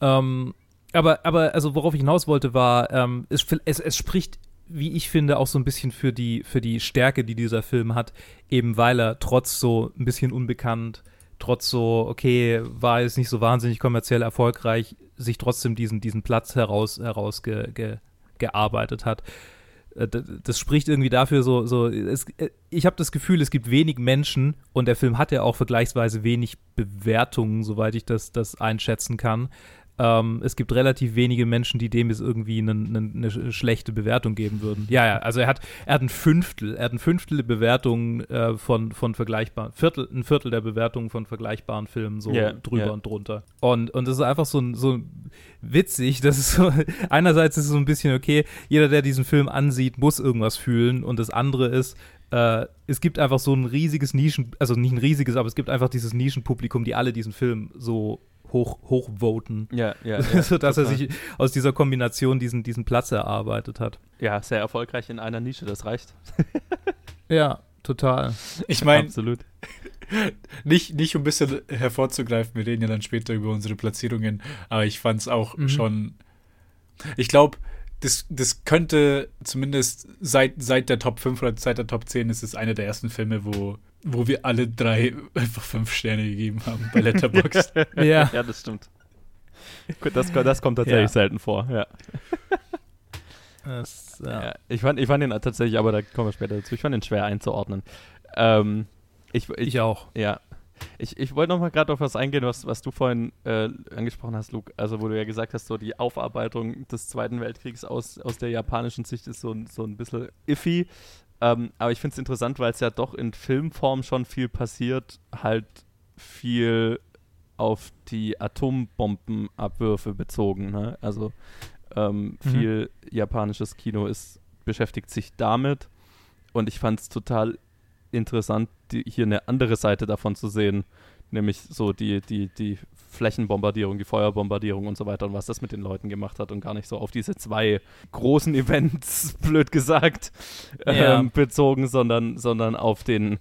Ähm, aber, aber, also worauf ich hinaus wollte, war, ähm, es, es, es spricht wie ich finde, auch so ein bisschen für die, für die Stärke, die dieser Film hat, eben weil er trotz so ein bisschen unbekannt, trotz so, okay, war jetzt nicht so wahnsinnig kommerziell erfolgreich, sich trotzdem diesen, diesen Platz heraus, heraus ge, ge, hat. Äh, das spricht irgendwie dafür so, so es, äh, ich habe das Gefühl, es gibt wenig Menschen und der Film hat ja auch vergleichsweise wenig Bewertungen, soweit ich das, das einschätzen kann, ähm, es gibt relativ wenige Menschen, die dem jetzt irgendwie eine, eine, eine, schlechte Bewertung geben würden. Ja, ja, also er hat, er hat ein Fünftel, er hat ein Fünftel der Bewertungen äh, von, von vergleichbaren, Viertel, ein Viertel der Bewertungen von vergleichbaren Filmen so yeah, drüber yeah. und drunter. Und, und das ist einfach so, so witzig, das ist so, einerseits ist es so ein bisschen, okay, jeder, der diesen Film ansieht, muss irgendwas fühlen und das andere ist, äh, es gibt einfach so ein riesiges Nischen, also nicht ein riesiges, aber es gibt einfach dieses Nischenpublikum, die alle diesen Film so hoch, hochvoten. Ja, ja. ja sodass er sich aus dieser Kombination diesen, diesen Platz erarbeitet hat. Ja, sehr erfolgreich in einer Nische, das reicht. ja, total. Ich meine, absolut. Nicht, nicht um ein bisschen hervorzugreifen, wir reden ja dann später über unsere Platzierungen, aber ich fand es auch mhm. schon. Ich glaube, das, das könnte zumindest seit, seit der Top 5 oder seit der Top 10 ist es einer der ersten Filme, wo wo wir alle drei einfach fünf Sterne gegeben haben bei Letterboxd. ja. ja, das stimmt. Das, das kommt tatsächlich ja. selten vor, ja. Das, ja. ja. ich, fand, ich fand den tatsächlich, aber da kommen wir später dazu, ich fand den schwer einzuordnen. Ähm, ich, ich, ich, auch. Ja. Ich, ich wollte noch mal gerade auf was eingehen, was, was du vorhin äh, angesprochen hast, Luke. Also, wo du ja gesagt hast, so die Aufarbeitung des Zweiten Weltkriegs aus, aus der japanischen Sicht ist so, so ein bisschen iffy. Ähm, aber ich finde es interessant, weil es ja doch in Filmform schon viel passiert, halt viel auf die Atombombenabwürfe bezogen. Ne? Also ähm, mhm. viel japanisches Kino ist, beschäftigt sich damit. Und ich fand es total interessant, die, hier eine andere Seite davon zu sehen, nämlich so die, die, die Flächenbombardierung, die Feuerbombardierung und so weiter und was das mit den Leuten gemacht hat und gar nicht so auf diese zwei großen Events, blöd gesagt, ja. ähm, bezogen, sondern, sondern auf den,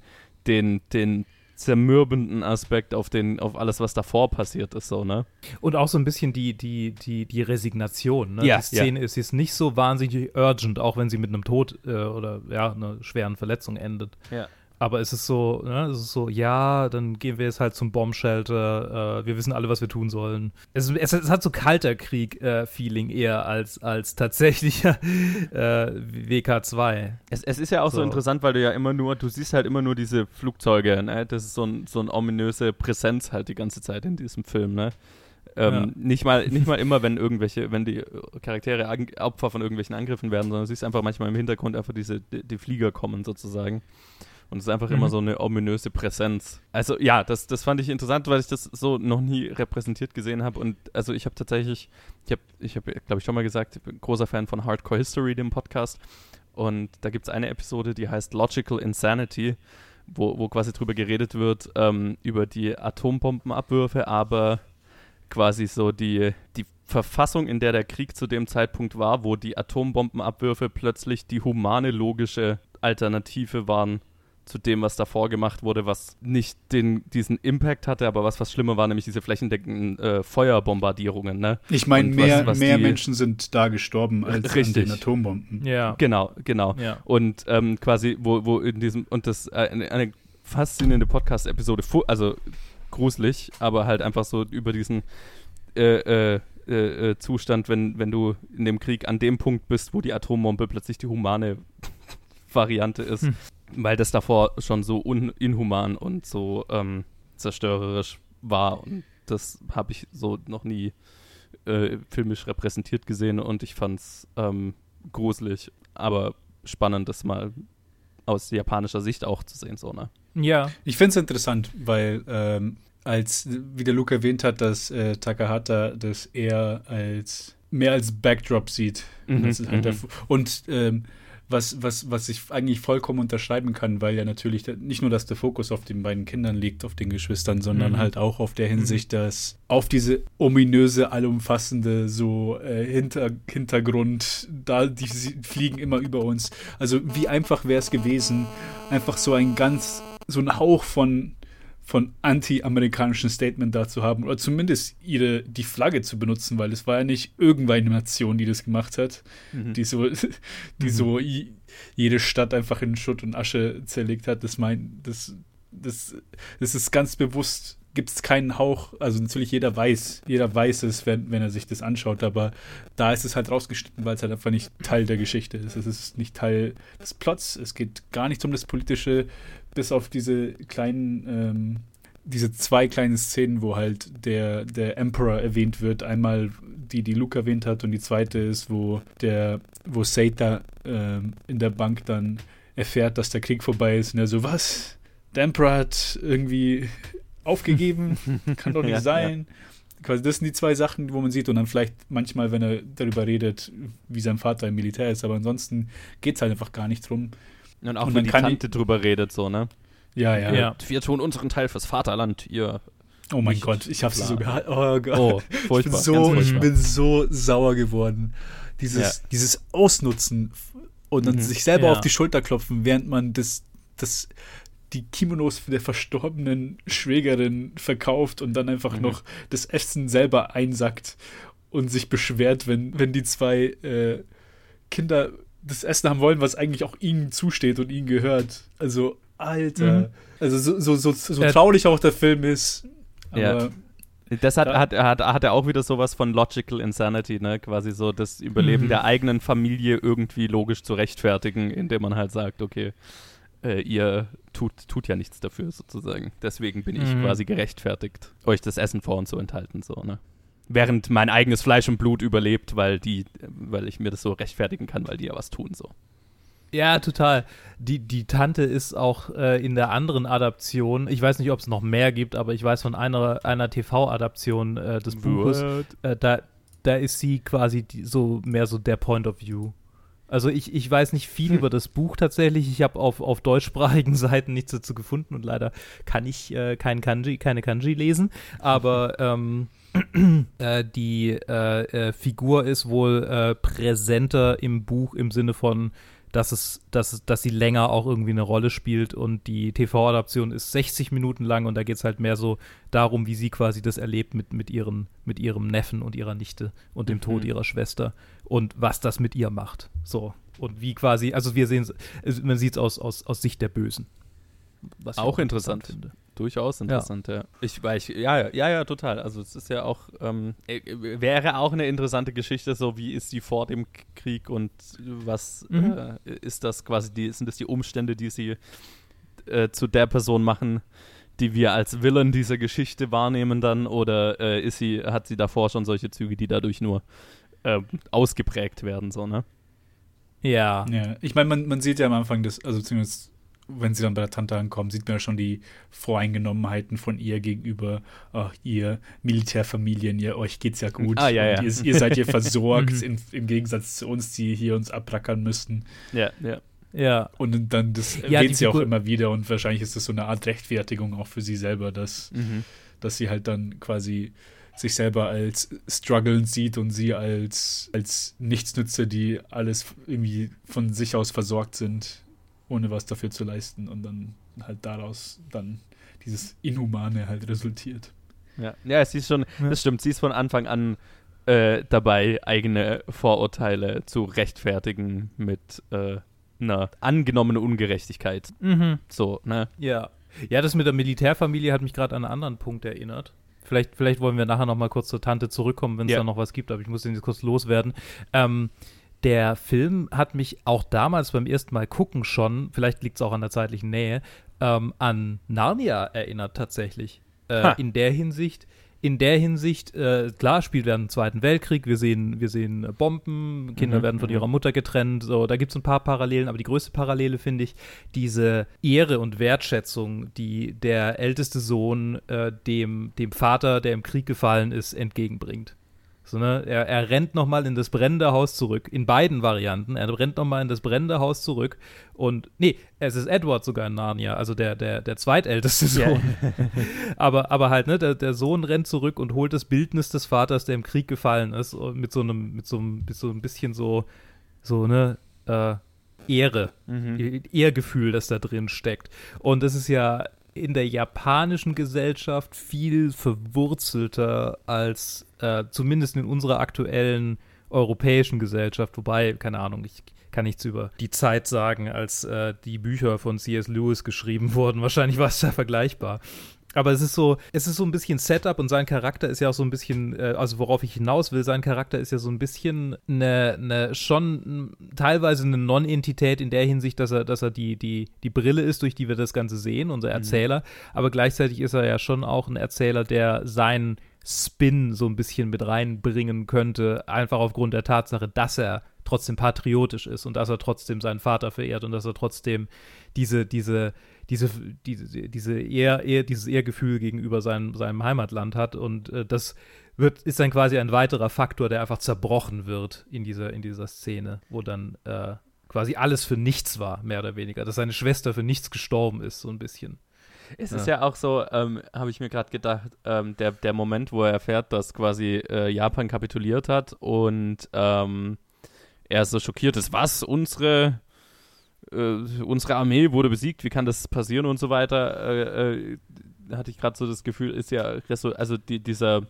den, den zermürbenden Aspekt auf den, auf alles, was davor passiert ist, so, ne? Und auch so ein bisschen die, die, die, die Resignation, ne? Ja, die Szene ja. ist jetzt nicht so wahnsinnig urgent, auch wenn sie mit einem Tod äh, oder ja, einer schweren Verletzung endet. Ja. Aber es ist so, ne, es ist so, ja, dann gehen wir jetzt halt zum Bombshelter, äh, wir wissen alle, was wir tun sollen. Es, es, es hat so kalter Krieg-Feeling äh, eher als, als tatsächlicher äh, WK2. Es, es ist ja auch so. so. interessant, weil du ja immer nur, du siehst halt immer nur diese Flugzeuge, ne? Das ist so, ein, so eine ominöse Präsenz halt die ganze Zeit in diesem Film, ne? Ähm, ja. nicht, mal, nicht mal immer, wenn irgendwelche, wenn die Charaktere Opfer von irgendwelchen Angriffen werden, sondern du siehst einfach manchmal im Hintergrund einfach diese, die, die Flieger kommen sozusagen. Und es ist einfach mhm. immer so eine ominöse Präsenz. Also ja, das, das fand ich interessant, weil ich das so noch nie repräsentiert gesehen habe. Und also ich habe tatsächlich, ich habe, ich habe, glaube ich, schon mal gesagt, ich bin großer Fan von Hardcore History, dem Podcast. Und da gibt es eine Episode, die heißt Logical Insanity, wo, wo quasi drüber geredet wird, ähm, über die Atombombenabwürfe, aber quasi so die, die Verfassung, in der der Krieg zu dem Zeitpunkt war, wo die Atombombenabwürfe plötzlich die humane, logische Alternative waren zu dem, was davor gemacht wurde, was nicht den, diesen Impact hatte, aber was was schlimmer war, nämlich diese flächendeckenden äh, Feuerbombardierungen. Ne? Ich meine, mehr, was, was mehr die, Menschen sind da gestorben als richtig. an den Atombomben. Ja. Genau, genau. Ja. Und ähm, quasi, wo, wo in diesem, und das äh, eine, eine faszinierende Podcast-Episode, also gruselig, aber halt einfach so über diesen äh, äh, äh, äh, Zustand, wenn, wenn du in dem Krieg an dem Punkt bist, wo die Atombombe plötzlich die humane Variante ist. Hm weil das davor schon so inhuman und so ähm, zerstörerisch war. Und das habe ich so noch nie äh, filmisch repräsentiert gesehen und ich fand es ähm, gruselig, aber spannend, das mal aus japanischer Sicht auch zu sehen, so, ne? Ja. Ich finde es interessant, weil ähm, als, wie der Luke erwähnt hat, dass äh, Takahata das eher als mehr als Backdrop sieht. Mhm, halt mhm. und ähm, was, was, was ich eigentlich vollkommen unterschreiben kann, weil ja natürlich nicht nur, dass der Fokus auf den beiden Kindern liegt, auf den Geschwistern, sondern mhm. halt auch auf der Hinsicht, mhm. dass auf diese ominöse, allumfassende so äh, Hinter Hintergrund, da die fliegen immer über uns. Also wie einfach wäre es gewesen, einfach so ein ganz, so ein Hauch von von anti-amerikanischen Statement dazu haben oder zumindest ihre die Flagge zu benutzen, weil es war ja nicht irgendeine Nation, die das gemacht hat, mhm. die so die mhm. so jede Stadt einfach in Schutt und Asche zerlegt hat. Das mein das das das ist ganz bewusst gibt es keinen Hauch, also natürlich jeder weiß, jeder weiß es, wenn, wenn er sich das anschaut, aber da ist es halt rausgeschnitten, weil es halt einfach nicht Teil der Geschichte ist. Es ist nicht Teil des Plots, es geht gar nicht um das Politische, bis auf diese kleinen, ähm, diese zwei kleinen Szenen, wo halt der, der Emperor erwähnt wird. Einmal die, die Luke erwähnt hat und die zweite ist, wo der, wo Seita ähm, in der Bank dann erfährt, dass der Krieg vorbei ist und er so, was? Der Emperor hat irgendwie aufgegeben, kann doch nicht ja, sein. Ja. Quasi, das sind die zwei Sachen, wo man sieht und dann vielleicht manchmal, wenn er darüber redet, wie sein Vater im Militär ist, aber ansonsten geht es halt einfach gar nicht drum. Und auch und wenn die Tante drüber redet, so, ne? Ja, ja, ja. Wir tun unseren Teil fürs Vaterland, ihr. Oh mein Gott, ich hab's sogar. Oh Gott. Oh, furchtbar, ich, bin so, ich bin so sauer geworden. Dieses, ja. dieses Ausnutzen und dann mhm. sich selber ja. auf die Schulter klopfen, während man das, das, die Kimonos der verstorbenen Schwägerin verkauft und dann einfach mhm. noch das Essen selber einsackt und sich beschwert, wenn, wenn die zwei äh, Kinder das Essen haben wollen, was eigentlich auch ihnen zusteht und ihnen gehört. Also, Alter. Mhm. Also, so, so, so, so traurig auch der Film ist. ja. Das hat, hat, hat, hat er auch wieder sowas von Logical Insanity, ne? Quasi so das Überleben mhm. der eigenen Familie irgendwie logisch zu rechtfertigen, indem man halt sagt, okay, äh, ihr tut, tut ja nichts dafür sozusagen. Deswegen bin ich mhm. quasi gerechtfertigt, euch das Essen vorzuenthalten, so, ne? Während mein eigenes Fleisch und Blut überlebt, weil die, weil ich mir das so rechtfertigen kann, weil die ja was tun, so. Ja, total. Die, die Tante ist auch äh, in der anderen Adaption, ich weiß nicht, ob es noch mehr gibt, aber ich weiß von einer, einer TV-Adaption äh, des Buches, äh, da, da ist sie quasi die, so mehr so der Point of View. Also ich, ich weiß nicht viel hm. über das Buch tatsächlich. Ich habe auf, auf deutschsprachigen Seiten nichts dazu gefunden und leider kann ich äh, kein Kanji, keine Kanji lesen. Aber ähm, äh, die äh, äh, Figur ist wohl äh, präsenter im Buch im Sinne von dass es, dass, dass sie länger auch irgendwie eine Rolle spielt und die TV-Adaption ist 60 Minuten lang und da geht es halt mehr so darum, wie sie quasi das erlebt mit, mit, ihren, mit ihrem Neffen und ihrer Nichte und dem mhm. Tod ihrer Schwester und was das mit ihr macht. So. Und wie quasi, also wir sehen es, man sieht es aus, aus, aus Sicht der Bösen. Was auch interessant, interessant finde. Durchaus interessant, ja. ja. Ich, weil ich, ja, ja, ja, total. Also es ist ja auch, ähm, äh, wäre auch eine interessante Geschichte, so wie ist die vor dem Krieg und was mhm. äh, ist das quasi, die, sind das die Umstände, die sie äh, zu der Person machen, die wir als Villain dieser Geschichte wahrnehmen dann oder äh, ist sie, hat sie davor schon solche Züge, die dadurch nur ähm, ausgeprägt werden, so, ne? Ja. Ja, ich meine, man, man sieht ja am Anfang des, also zumindest wenn sie dann bei der Tante ankommen, sieht man ja schon die Voreingenommenheiten von ihr gegenüber, ach, ihr Militärfamilien, ihr, euch geht's ja gut. Ah, ja, ja. Ihr, ihr, seid hier versorgt, mhm. in, im Gegensatz zu uns, die hier uns abrackern müssten. Ja, ja. Ja. Und dann, das ja, erwähnt sie auch immer wieder und wahrscheinlich ist das so eine Art Rechtfertigung auch für sie selber, dass, mhm. dass sie halt dann quasi sich selber als struggling sieht und sie als, als Nichtsnütze, die alles irgendwie von sich aus versorgt sind ohne was dafür zu leisten und dann halt daraus dann dieses Inhumane halt resultiert. Ja, ja sie ist schon, ja. das stimmt, sie ist von Anfang an äh, dabei, eigene Vorurteile zu rechtfertigen mit äh, einer angenommenen Ungerechtigkeit. Mhm. So, ne? Ja. Ja, das mit der Militärfamilie hat mich gerade an einen anderen Punkt erinnert. Vielleicht, vielleicht wollen wir nachher noch mal kurz zur Tante zurückkommen, wenn es ja. da noch was gibt, aber ich muss den jetzt kurz loswerden. Ähm, der Film hat mich auch damals beim ersten Mal gucken schon, vielleicht liegt es auch an der zeitlichen Nähe, ähm, an Narnia erinnert tatsächlich. Äh, in der Hinsicht, in der Hinsicht, äh, klar, spielt während dem Zweiten Weltkrieg, wir sehen, wir sehen Bomben, Kinder mhm, werden von mhm. ihrer Mutter getrennt, so, da gibt es ein paar Parallelen, aber die größte Parallele finde ich, diese Ehre und Wertschätzung, die der älteste Sohn äh, dem, dem Vater, der im Krieg gefallen ist, entgegenbringt. So, ne? er, er rennt nochmal in das brennende Haus zurück. In beiden Varianten. Er rennt nochmal in das brennende Haus zurück. Und, nee, es ist Edward sogar in Narnia, also der, der, der zweitälteste Sohn. Yeah. aber, aber halt, ne, der, der Sohn rennt zurück und holt das Bildnis des Vaters, der im Krieg gefallen ist, mit so einem, mit so, mit so ein bisschen so, so, ne, äh, Ehre, mhm. Ehrgefühl, das da drin steckt. Und das ist ja in der japanischen Gesellschaft viel verwurzelter als äh, zumindest in unserer aktuellen europäischen Gesellschaft. Wobei, keine Ahnung, ich kann nichts über die Zeit sagen, als äh, die Bücher von C.S. Lewis geschrieben wurden. Wahrscheinlich war es da vergleichbar. Aber es ist so, es ist so ein bisschen Setup und sein Charakter ist ja auch so ein bisschen, äh, also worauf ich hinaus will, sein Charakter ist ja so ein bisschen eine, eine schon teilweise eine Non-Entität in der Hinsicht, dass er, dass er die, die, die Brille ist, durch die wir das Ganze sehen, unser mhm. Erzähler. Mhm. Aber gleichzeitig ist er ja schon auch ein Erzähler, der seinen Spin so ein bisschen mit reinbringen könnte, einfach aufgrund der Tatsache, dass er trotzdem patriotisch ist und dass er trotzdem seinen Vater verehrt und dass er trotzdem diese, diese, diese, diese, diese eher, eher, dieses Ehrgefühl gegenüber seinem, seinem Heimatland hat. Und äh, das wird, ist dann quasi ein weiterer Faktor, der einfach zerbrochen wird in dieser, in dieser Szene, wo dann äh, quasi alles für nichts war, mehr oder weniger. Dass seine Schwester für nichts gestorben ist, so ein bisschen. Es ja. ist ja auch so, ähm, habe ich mir gerade gedacht, ähm, der, der Moment, wo er erfährt, dass quasi äh, Japan kapituliert hat und ähm, er so schockiert ist, was, unsere äh, unsere Armee wurde besiegt, wie kann das passieren und so weiter, äh, äh, hatte ich gerade so das Gefühl, ist ja, also die, dieser,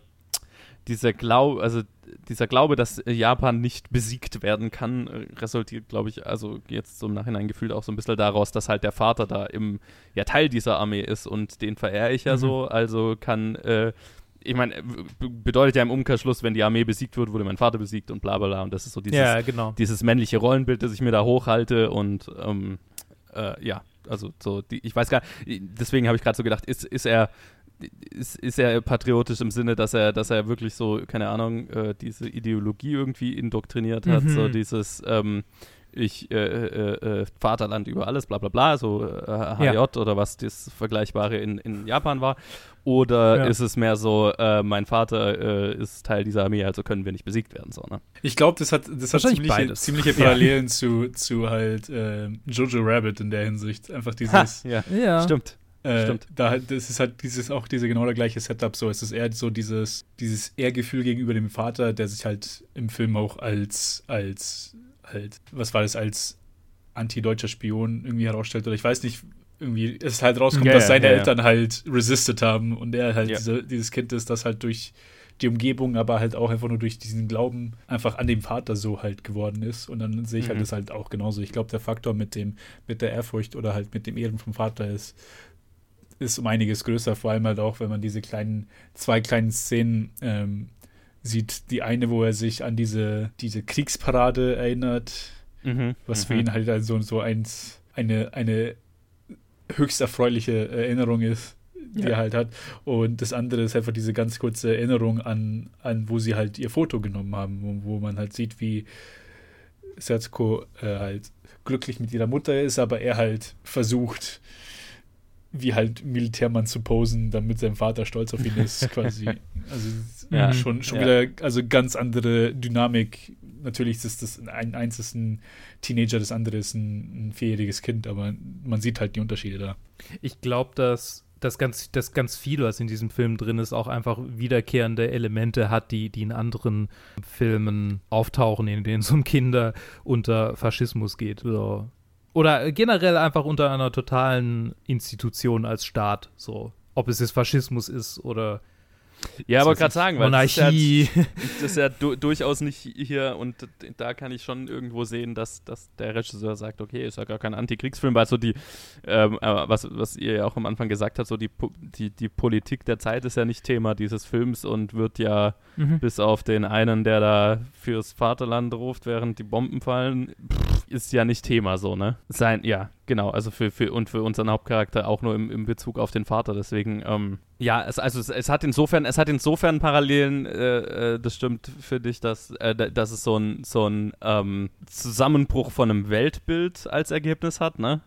dieser Glaube, also dieser Glaube, dass Japan nicht besiegt werden kann, äh, resultiert, glaube ich, also jetzt im Nachhinein gefühlt auch so ein bisschen daraus, dass halt der Vater da im ja Teil dieser Armee ist und den verehre ich ja mhm. so, also kann äh, ich meine, bedeutet ja im Umkehrschluss, wenn die Armee besiegt wird, wurde mein Vater besiegt und bla bla bla. Und das ist so dieses, ja, genau. dieses männliche Rollenbild, das ich mir da hochhalte. Und ähm, äh, ja, also so, die, ich weiß gar nicht, deswegen habe ich gerade so gedacht, ist, ist er ist, ist er patriotisch im Sinne, dass er, dass er wirklich so, keine Ahnung, äh, diese Ideologie irgendwie indoktriniert hat, mhm. so dieses ähm, ich äh, äh, äh, Vaterland über alles, bla bla bla, so HJ äh, ja. oder was das Vergleichbare in, in Japan war. Oder ja. ist es mehr so, äh, mein Vater äh, ist Teil dieser Armee, also können wir nicht besiegt werden, so, ne? Ich glaube, das hat, das hat ziemliche, ziemliche Parallelen ja. zu, zu halt Jojo Rabbit in der Hinsicht. Einfach dieses. Ha, ja. ja, stimmt. Äh, Stimmt. Da, das ist halt dieses auch diese genau der gleiche Setup. So, es ist eher so dieses, dieses Ehrgefühl gegenüber dem Vater, der sich halt im Film auch als, als, halt, was war das, als anti-deutscher Spion irgendwie herausstellt. Oder ich weiß nicht, irgendwie es halt rauskommt, ja, dass seine ja, Eltern halt resisted haben und er halt diese, dieses Kind ist, das halt durch die Umgebung, aber halt auch einfach nur durch diesen Glauben einfach an dem Vater so halt geworden ist. Und dann sehe ich halt mhm. halt das halt auch genauso. Ich glaube, der Faktor mit dem, mit der Ehrfurcht oder halt mit dem Ehren vom Vater ist ist um einiges größer, vor allem halt auch, wenn man diese kleinen, zwei kleinen Szenen ähm, sieht. Die eine, wo er sich an diese, diese Kriegsparade erinnert, mhm. was für mhm. ihn halt also so eins, eine, eine höchst erfreuliche Erinnerung ist, die ja. er halt hat. Und das andere ist einfach diese ganz kurze Erinnerung an, an wo sie halt ihr Foto genommen haben, wo, man halt sieht, wie Sertko äh, halt glücklich mit ihrer Mutter ist, aber er halt versucht, wie halt Militärmann zu posen, damit sein Vater stolz auf ihn ist, quasi. Also ja, schon, schon ja. wieder, also ganz andere Dynamik. Natürlich ist das ein eins ist ein Teenager, das andere ist ein, ein vierjähriges Kind, aber man sieht halt die Unterschiede da. Ich glaube, dass das ganz, das ganz viel, was in diesem Film drin ist, auch einfach wiederkehrende Elemente hat, die, die in anderen Filmen auftauchen, in denen es um Kinder unter Faschismus geht. So. Oder generell einfach unter einer totalen Institution als Staat, so. Ob es jetzt Faschismus ist oder ja, aber gerade sagen, weil Monarchie. Das ist ja, das ist ja du, durchaus nicht hier und da kann ich schon irgendwo sehen, dass, dass der Regisseur sagt, okay, ist ja gar kein Antikriegsfilm, weil so die, ähm, was, was ihr ja auch am Anfang gesagt habt, so die, die, die Politik der Zeit ist ja nicht Thema dieses Films und wird ja mhm. bis auf den einen, der da fürs Vaterland ruft, während die Bomben fallen, pff, ist ja nicht Thema so, ne? Sein, ja, genau, also für, für und für unseren Hauptcharakter auch nur im, im Bezug auf den Vater, deswegen, ähm, ja, es, also es, es, hat insofern, es hat insofern Parallelen, äh, äh, das stimmt für dich, dass, äh, dass es so ein, so ein ähm, Zusammenbruch von einem Weltbild als Ergebnis hat, ne?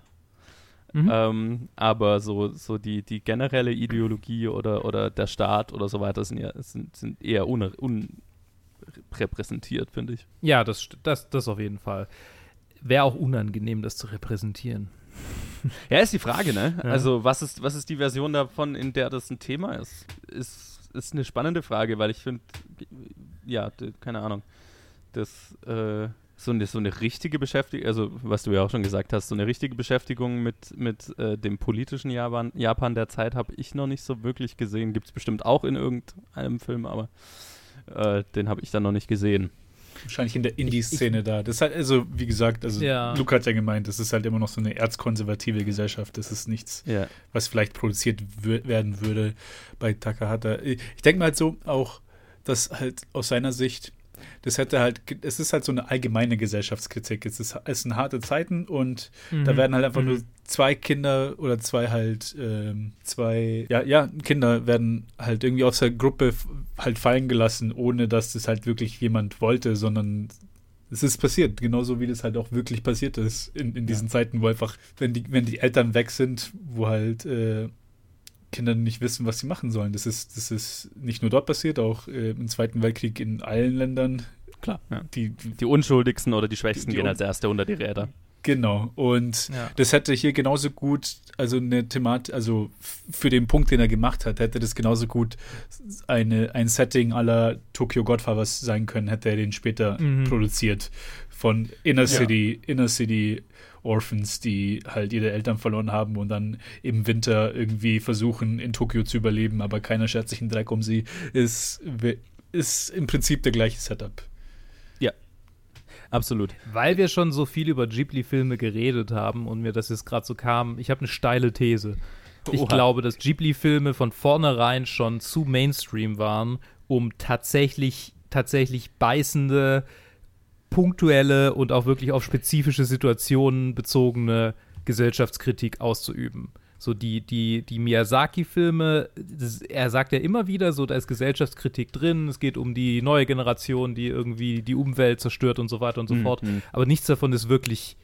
Mhm. Ähm, aber so, so die, die generelle Ideologie oder, oder der Staat oder so weiter sind, ja, sind, sind eher unrepräsentiert, finde ich. Ja, das, das, das auf jeden Fall. Wäre auch unangenehm, das zu repräsentieren. Ja, ist die Frage, ne? Ja. Also, was ist, was ist die Version davon, in der das ein Thema ist? Ist, ist eine spannende Frage, weil ich finde, ja, keine Ahnung, das, äh, so eine, so eine richtige Beschäftigung, also was du ja auch schon gesagt hast, so eine richtige Beschäftigung mit, mit äh, dem politischen Japan, Japan der Zeit habe ich noch nicht so wirklich gesehen. Gibt es bestimmt auch in irgendeinem Film, aber äh, den habe ich dann noch nicht gesehen. Wahrscheinlich in der Indie-Szene da. Das ist halt, also, wie gesagt, also ja. Luke hat ja gemeint, das ist halt immer noch so eine erzkonservative Gesellschaft. Das ist nichts, ja. was vielleicht produziert werden würde bei Takahata. Ich denke mal halt so auch, dass halt aus seiner Sicht das hätte halt, es ist halt so eine allgemeine Gesellschaftskritik. Es, ist, es sind harte Zeiten und mhm. da werden halt einfach mhm. nur zwei Kinder oder zwei halt, ähm, zwei, ja, ja, Kinder werden halt irgendwie aus der Gruppe halt fallen gelassen, ohne dass das halt wirklich jemand wollte, sondern es ist passiert, genauso wie das halt auch wirklich passiert ist in, in diesen ja. Zeiten, wo einfach, wenn die, wenn die Eltern weg sind, wo halt äh, Kinder nicht wissen, was sie machen sollen. Das ist, das ist nicht nur dort passiert, auch äh, im Zweiten Weltkrieg in allen Ländern. Klar, ja. die, die Unschuldigsten oder die Schwächsten die, die gehen als Erste unter die Räder. Genau, und ja. das hätte hier genauso gut, also eine Thematik, also für den Punkt, den er gemacht hat, hätte das genauso gut eine, ein Setting aller Tokyo Godfathers sein können, hätte er den später mhm. produziert. Von Inner City, ja. Inner City Orphans, die halt ihre Eltern verloren haben und dann im Winter irgendwie versuchen, in Tokio zu überleben, aber keiner schert sich einen Dreck um sie, ist, ist im Prinzip der gleiche Setup. Ja. Absolut. Weil wir schon so viel über Ghibli-Filme geredet haben und mir das jetzt gerade so kam, ich habe eine steile These. Ich Oha. glaube, dass Ghibli-Filme von vornherein schon zu Mainstream waren, um tatsächlich, tatsächlich beißende, punktuelle und auch wirklich auf spezifische Situationen bezogene Gesellschaftskritik auszuüben. So die, die, die Miyazaki-Filme, er sagt ja immer wieder, so da ist Gesellschaftskritik drin, es geht um die neue Generation, die irgendwie die Umwelt zerstört und so weiter und so mhm. fort. Aber nichts davon ist wirklich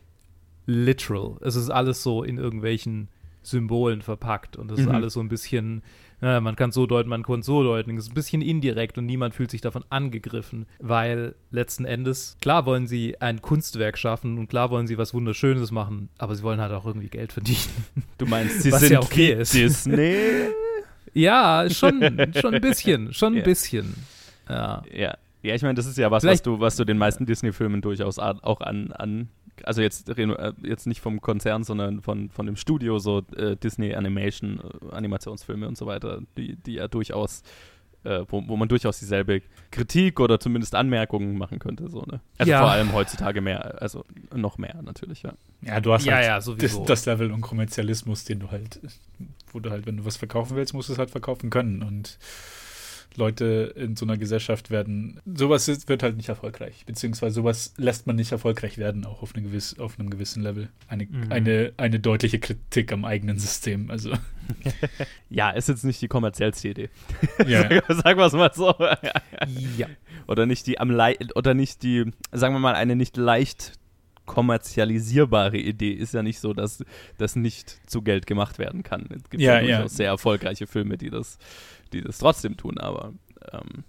literal. Es ist alles so in irgendwelchen Symbolen verpackt und es mhm. ist alles so ein bisschen ja, man kann so deuten, man kann so deuten. Es ist ein bisschen indirekt und niemand fühlt sich davon angegriffen, weil letzten Endes, klar wollen sie ein Kunstwerk schaffen und klar wollen sie was Wunderschönes machen, aber sie wollen halt auch irgendwie Geld verdienen. Du meinst, sie was sind ja okay ist. Disney? ja, schon, schon ein bisschen, schon ein ja. bisschen. Ja. ja. Ja, ich meine, das ist ja was, was du, was du den meisten Disney-Filmen durchaus auch an, an also jetzt, äh, jetzt nicht vom Konzern, sondern von, von dem Studio, so äh, Disney Animation, äh, Animationsfilme und so weiter, die, die ja durchaus, äh, wo, wo man durchaus dieselbe Kritik oder zumindest Anmerkungen machen könnte, so, ne? Also ja. vor allem heutzutage mehr, also noch mehr natürlich, ja. Ja, du hast ja, halt ja, das, das, Level und Kommerzialismus, den du halt, wo du halt, wenn du was verkaufen willst, musst du es halt verkaufen können und Leute in so einer Gesellschaft werden, sowas wird halt nicht erfolgreich, beziehungsweise sowas lässt man nicht erfolgreich werden, auch auf, eine gewiss, auf einem gewissen Level. Eine, mhm. eine, eine deutliche Kritik am eigenen System, also. ja, ist jetzt nicht die kommerziellste Idee. Ja. Sagen wir es mal so. ja. Oder nicht die am oder nicht die, sagen wir mal, eine nicht leicht kommerzialisierbare Idee ist ja nicht so, dass das nicht zu Geld gemacht werden kann. Es gibt ja, ja ja. sehr erfolgreiche Filme, die das die das trotzdem tun, aber ähm,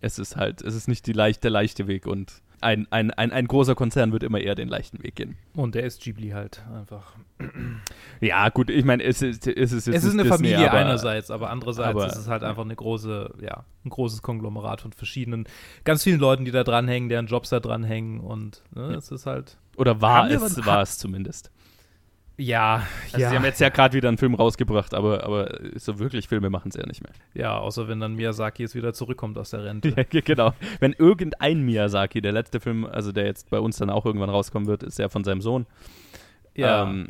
es ist halt, es ist nicht die leicht, der leichte Weg und ein, ein, ein, ein großer Konzern wird immer eher den leichten Weg gehen. Und der ist Ghibli halt einfach. Ja, gut, ich meine, es ist, es ist jetzt Es ist eine Disney, Familie aber, einerseits, aber andererseits aber, ist es halt einfach eine große, ja, ein großes Konglomerat von verschiedenen, ganz vielen Leuten, die da dranhängen, deren Jobs da dranhängen und ne, es ist halt. Oder war es, war es zumindest. Ja, also ja. Sie haben jetzt ja gerade wieder einen Film rausgebracht, aber, aber so wirklich Filme machen sie ja nicht mehr. Ja, außer wenn dann Miyazaki jetzt wieder zurückkommt aus der Rente. ja, genau. Wenn irgendein Miyazaki, der letzte Film, also der jetzt bei uns dann auch irgendwann rauskommen wird, ist ja von seinem Sohn. Ja. Ähm,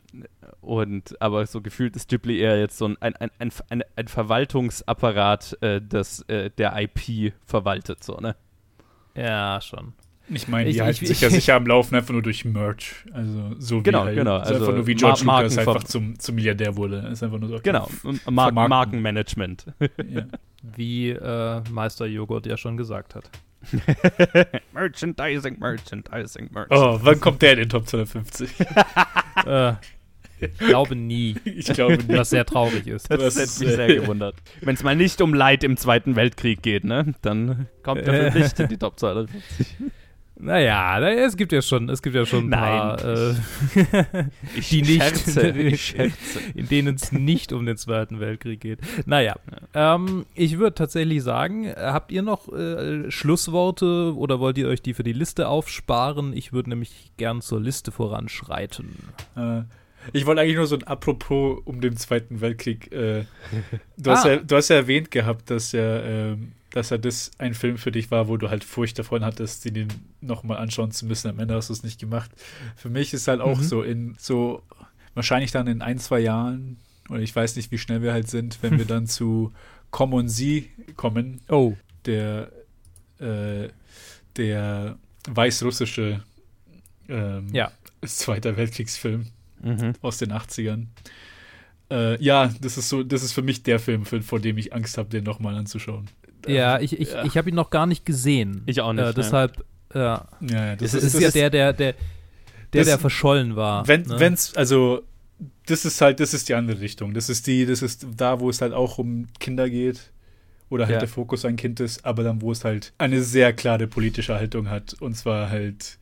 und aber so gefühlt ist Ghibli eher jetzt so ein, ein, ein, ein, ein Verwaltungsapparat, äh, das äh, der IP verwaltet, so, ne? Ja, schon. Ich meine, die ich, halten ich, sich ja sicher am Laufen einfach nur durch Merch. Also so genau, wie halt, genau. Also einfach nur wie George Mar Lucas einfach zum, zum Milliardär wurde. Ist einfach nur so, okay, genau, Mar Markenmanagement. Ja. Wie äh, Meister Joghurt ja schon gesagt hat. Merchandising, Merchandising, Merchandising. Oh, wann kommt der in den Top 250? äh, ich glaube nie. Ich glaube nie. Was sehr traurig ist. Das, das hätte mich sehr gewundert. Wenn es mal nicht um Leid im Zweiten Weltkrieg geht, ne? Dann kommt er für nicht in die Top 250. Naja, es gibt ja schon, es gibt ja schon ein paar, äh, die nicht, scherze, ich in denen es nicht um den Zweiten Weltkrieg geht. Naja, ja. ähm, ich würde tatsächlich sagen, habt ihr noch äh, Schlussworte oder wollt ihr euch die für die Liste aufsparen? Ich würde nämlich gern zur Liste voranschreiten. Äh. Ich wollte eigentlich nur so ein Apropos um den Zweiten Weltkrieg. Äh, du, ah. hast ja, du hast ja erwähnt gehabt, dass ja ähm, dass er das ein Film für dich war, wo du halt Furcht davon hattest, den nochmal anschauen zu müssen. Am Ende hast du es nicht gemacht. Für mich ist halt auch mhm. so in so wahrscheinlich dann in ein, zwei Jahren, oder ich weiß nicht, wie schnell wir halt sind, wenn wir dann zu Common Sie kommen. Oh. Der, äh, der weißrussische ähm, ja. Zweiter Weltkriegsfilm mhm. aus den 80ern. Äh, ja, das ist so, das ist für mich der Film, vor dem ich Angst habe, den nochmal anzuschauen. Ja, ich, ich, ja. ich habe ihn noch gar nicht gesehen. Ich auch nicht. Äh, deshalb, ja. ja das, das ist, ist ja der, der, der, der, der verschollen war. Wenn, ne? wenn's, also, das ist halt, das ist die andere Richtung. Das ist die, das ist da, wo es halt auch um Kinder geht. Oder halt ja. der Fokus ein Kind ist, aber dann, wo es halt eine sehr klare politische Haltung hat. Und zwar halt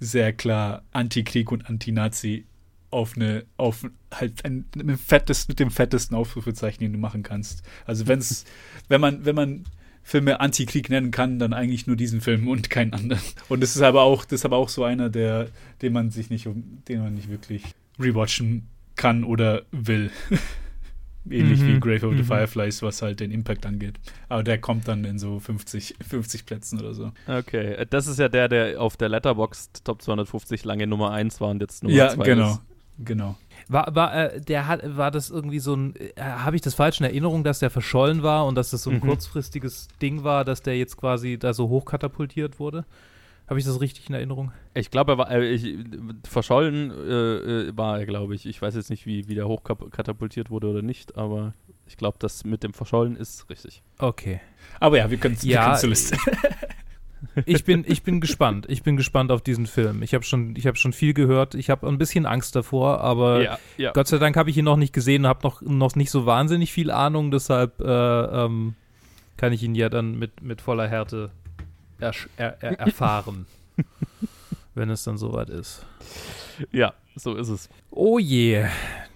sehr klar Antikrieg und Anti-Nazi auf eine, auf halt ein, mit, dem fettesten, mit dem fettesten Aufrufezeichen, den du machen kannst. Also wenn's, wenn man, wenn man Filme Antikrieg nennen kann, dann eigentlich nur diesen Film und keinen anderen. Und das ist aber auch, das ist aber auch so einer, der, den man sich nicht, den man nicht wirklich rewatchen kann oder will. Ähnlich mhm. wie Grave of the mhm. Fireflies, was halt den Impact angeht. Aber der kommt dann in so 50, 50 Plätzen oder so. Okay, das ist ja der, der auf der Letterboxd Top 250 lange Nummer 1 war und jetzt Nummer 2 ja, genau, ist. Genau. War, war, äh, der hat, war das irgendwie so ein, äh, habe ich das falsch in Erinnerung, dass der verschollen war und dass das so ein mhm. kurzfristiges Ding war, dass der jetzt quasi da so hochkatapultiert wurde? Habe ich das richtig in Erinnerung? Ich glaube, er war äh, ich, verschollen äh, äh war er, glaube ich. Ich weiß jetzt nicht, wie, wie der hochkatapultiert wurde oder nicht, aber ich glaube, das mit dem Verschollen ist richtig. Okay. Aber ja, wir können es ja, zur Liste. ich bin, ich bin gespannt. Ich bin gespannt auf diesen Film. Ich habe schon, hab schon viel gehört. Ich habe ein bisschen Angst davor, aber ja, ja. Gott sei Dank habe ich ihn noch nicht gesehen, habe noch, noch nicht so wahnsinnig viel Ahnung. Deshalb äh, ähm, kann ich ihn ja dann mit, mit voller Härte er, er, er erfahren, wenn es dann soweit ist. Ja, so ist es. Oh je.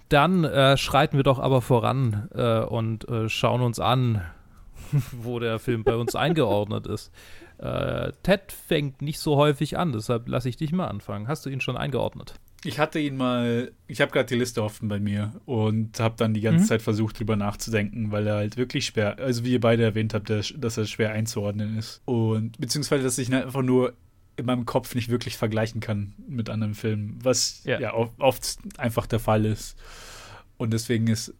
Dann äh, schreiten wir doch aber voran äh, und äh, schauen uns an, wo der Film bei uns eingeordnet ist. Äh, Ted fängt nicht so häufig an, deshalb lasse ich dich mal anfangen. Hast du ihn schon eingeordnet? Ich hatte ihn mal, ich habe gerade die Liste offen bei mir und habe dann die ganze mhm. Zeit versucht, drüber nachzudenken, weil er halt wirklich schwer, also wie ihr beide erwähnt habt, dass er schwer einzuordnen ist. Und beziehungsweise, dass ich ihn einfach nur in meinem Kopf nicht wirklich vergleichen kann mit anderen Filmen, was ja, ja oft einfach der Fall ist. Und deswegen ist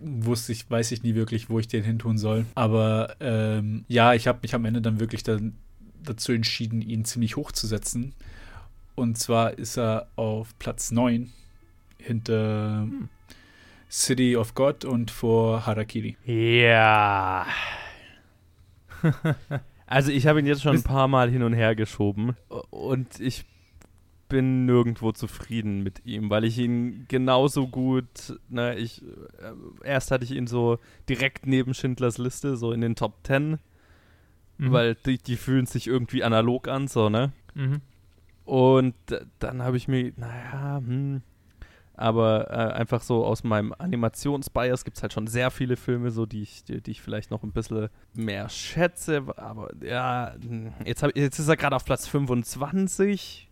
wusste ich, weiß ich nie wirklich, wo ich den hin tun soll. Aber ähm, ja, ich habe mich am Ende dann wirklich dann dazu entschieden, ihn ziemlich hoch zu setzen. Und zwar ist er auf Platz 9 hinter hm. City of God und vor Harakiri. Ja. also ich habe ihn jetzt schon ein paar Mal hin und her geschoben und ich bin nirgendwo zufrieden mit ihm, weil ich ihn genauso gut, ne, ich, äh, erst hatte ich ihn so direkt neben Schindlers Liste, so in den Top 10, mhm. weil die, die, fühlen sich irgendwie analog an, so, ne? Mhm. Und dann habe ich mir, naja, hm, aber äh, einfach so aus meinem Animationsbias gibt es halt schon sehr viele Filme, so die ich, die, die, ich vielleicht noch ein bisschen mehr schätze. Aber ja, hm, jetzt, hab, jetzt ist er gerade auf Platz 25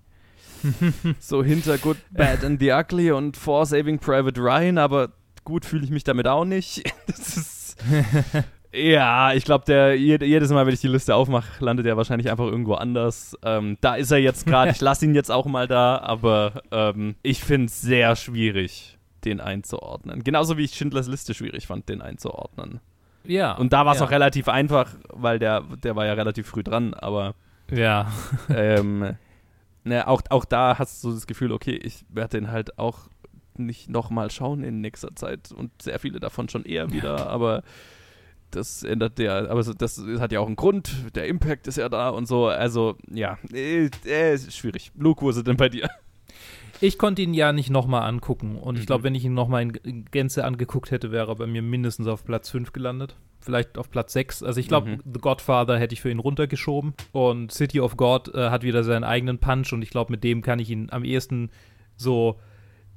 so hinter Good, Bad and the Ugly und For Saving Private Ryan, aber gut fühle ich mich damit auch nicht. Das ist. ja, ich glaube, jedes Mal, wenn ich die Liste aufmache, landet er wahrscheinlich einfach irgendwo anders. Ähm, da ist er jetzt gerade. Ich lasse ihn jetzt auch mal da, aber ähm, ich finde es sehr schwierig, den einzuordnen. Genauso wie ich Schindlers Liste schwierig fand, den einzuordnen. Ja. Und da war es ja. auch relativ einfach, weil der, der war ja relativ früh dran, aber. Ja. ähm, ne, auch, auch da hast du das Gefühl, okay, ich werde den halt auch nicht nochmal schauen in nächster Zeit und sehr viele davon schon eher wieder, aber das ändert der, aber das hat ja auch einen Grund, der Impact ist ja da und so, also ja, äh, äh, schwierig. Luke, wo ist er denn bei dir? Ich konnte ihn ja nicht nochmal angucken und mhm. ich glaube, wenn ich ihn nochmal in Gänze angeguckt hätte, wäre er bei mir mindestens auf Platz 5 gelandet vielleicht auf Platz 6. Also ich glaube, mhm. The Godfather hätte ich für ihn runtergeschoben. Und City of God äh, hat wieder seinen eigenen Punch und ich glaube, mit dem kann ich ihn am ehesten so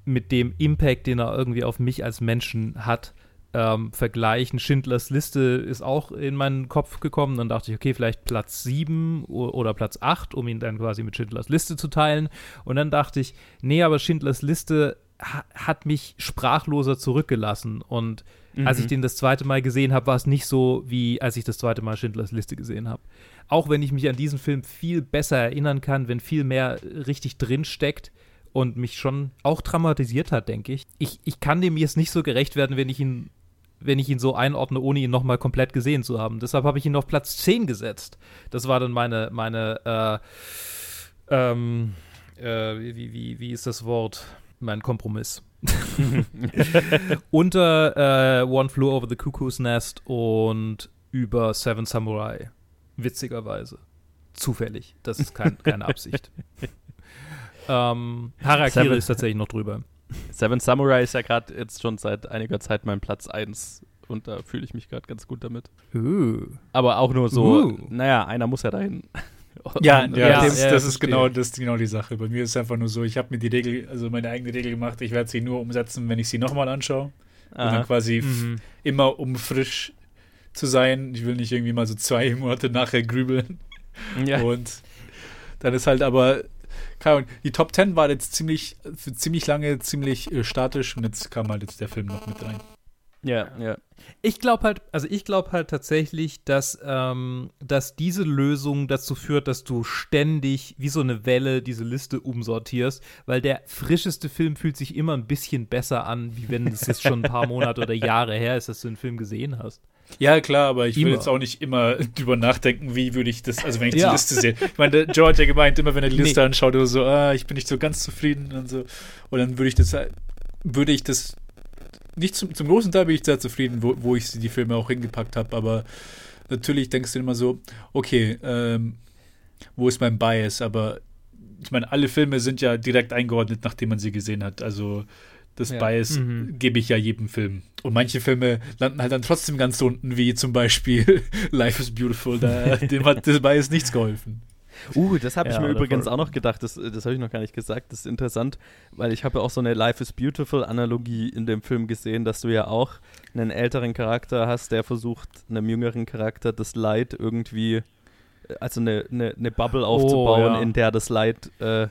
mit dem Impact, den er irgendwie auf mich als Menschen hat, ähm, vergleichen. Schindlers Liste ist auch in meinen Kopf gekommen. Dann dachte ich, okay, vielleicht Platz 7 oder Platz 8, um ihn dann quasi mit Schindlers Liste zu teilen. Und dann dachte ich, nee, aber Schindlers Liste ha hat mich sprachloser zurückgelassen. Und Mhm. Als ich mhm. den das zweite Mal gesehen habe, war es nicht so, wie als ich das zweite Mal Schindlers Liste gesehen habe. Auch wenn ich mich an diesen Film viel besser erinnern kann, wenn viel mehr richtig drin steckt und mich schon auch traumatisiert hat, denke ich. Ich, ich kann dem jetzt nicht so gerecht werden, wenn ich ihn wenn ich ihn so einordne, ohne ihn nochmal komplett gesehen zu haben. Deshalb habe ich ihn auf Platz 10 gesetzt. Das war dann meine, meine, äh, ähm, äh, wie, wie, wie ist das Wort? Mein Kompromiss. Unter äh, One Flew Over the Cuckoo's Nest und über Seven Samurai. Witzigerweise. Zufällig. Das ist kein, keine Absicht. ähm, Harakiri Seven, ist tatsächlich noch drüber. Seven Samurai ist ja gerade jetzt schon seit einiger Zeit mein Platz 1 und da fühle ich mich gerade ganz gut damit. Uh. Aber auch nur so, uh. naja, einer muss ja dahin. Ja, ja, das, ja, das ist genau, das ist genau die Sache. Bei mir ist es einfach nur so, ich habe mir die Regel, also meine eigene Regel gemacht, ich werde sie nur umsetzen, wenn ich sie nochmal anschaue. Aha. Und dann quasi mhm. immer um frisch zu sein. Ich will nicht irgendwie mal so zwei Monate nachher grübeln. Ja. Und dann ist halt aber, keine Ahnung, die Top 10 war jetzt ziemlich, ziemlich lange ziemlich äh, statisch und jetzt kam halt jetzt der Film noch mit rein. Ja, ja. Ich glaube halt, also ich glaube halt tatsächlich, dass, ähm, dass diese Lösung dazu führt, dass du ständig wie so eine Welle diese Liste umsortierst, weil der frischeste Film fühlt sich immer ein bisschen besser an, wie wenn es jetzt schon ein paar Monate oder Jahre her ist, dass du den Film gesehen hast. Ja, klar, aber ich will Immer. jetzt auch nicht immer drüber nachdenken, wie würde ich das, also wenn ich Ja. die Liste sehe. Ich meine, der Joe hat ja gemeint, immer wenn er die Liste Nee. anschaut, oder so, ah, ich bin nicht so ganz zufrieden und so. Und dann würde ich das, würde ich das, nicht zum, zum großen Teil bin ich sehr zufrieden, wo, wo ich die Filme auch hingepackt habe, aber natürlich denkst du immer so, okay, ähm, wo ist mein Bias? Aber ich meine, alle Filme sind ja direkt eingeordnet, nachdem man sie gesehen hat. Also das Ja. Bias Mhm. gebe ich ja jedem Film. Und manche Filme landen halt dann trotzdem ganz unten, wie zum Beispiel Life is Beautiful. Da, dem hat das Bias nichts geholfen. Uh, das habe ich Ja, mir übrigens auch noch gedacht, das, das habe ich noch gar nicht gesagt, das ist interessant, weil ich habe ja auch so eine Life is Beautiful Analogie in dem Film gesehen, dass du ja auch einen älteren Charakter hast, der versucht, einem jüngeren Charakter das Leid irgendwie, äh, also eine, eine, eine Bubble aufzubauen, ja. in der das Leid äh, äh,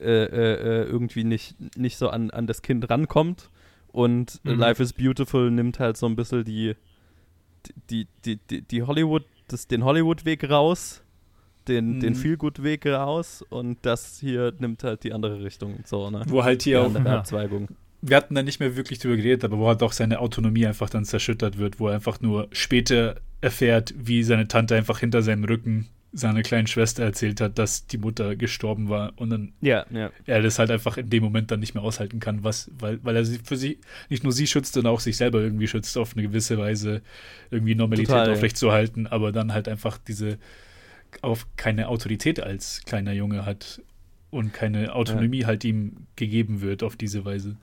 äh, äh, irgendwie nicht, nicht so an, an das Kind rankommt und Mhm. Life is Beautiful nimmt halt so ein bisschen die, die, die, die, die Hollywood, das, den Hollywood-Weg raus den, Mhm. den Feel-Good-Weg raus und das hier nimmt halt die andere Richtung. So, ne? Wo halt hier Die auch, Ja. Abzweigung. wir hatten da nicht mehr wirklich drüber geredet, aber wo halt auch seine Autonomie einfach dann zerschüttert wird, wo er einfach nur später erfährt, wie seine Tante einfach hinter seinem Rücken seiner kleinen Schwester erzählt hat, dass die Mutter gestorben war und dann Ja, ja. er das halt einfach in dem Moment dann nicht mehr aushalten kann, was, weil, weil er sie für sie nicht nur sie schützt, sondern auch sich selber irgendwie schützt, auf eine gewisse Weise irgendwie Normalität Total, ja. aufrechtzuerhalten, aber dann halt einfach diese auf keine Autorität als kleiner Junge hat und keine Autonomie halt ihm gegeben wird auf diese Weise.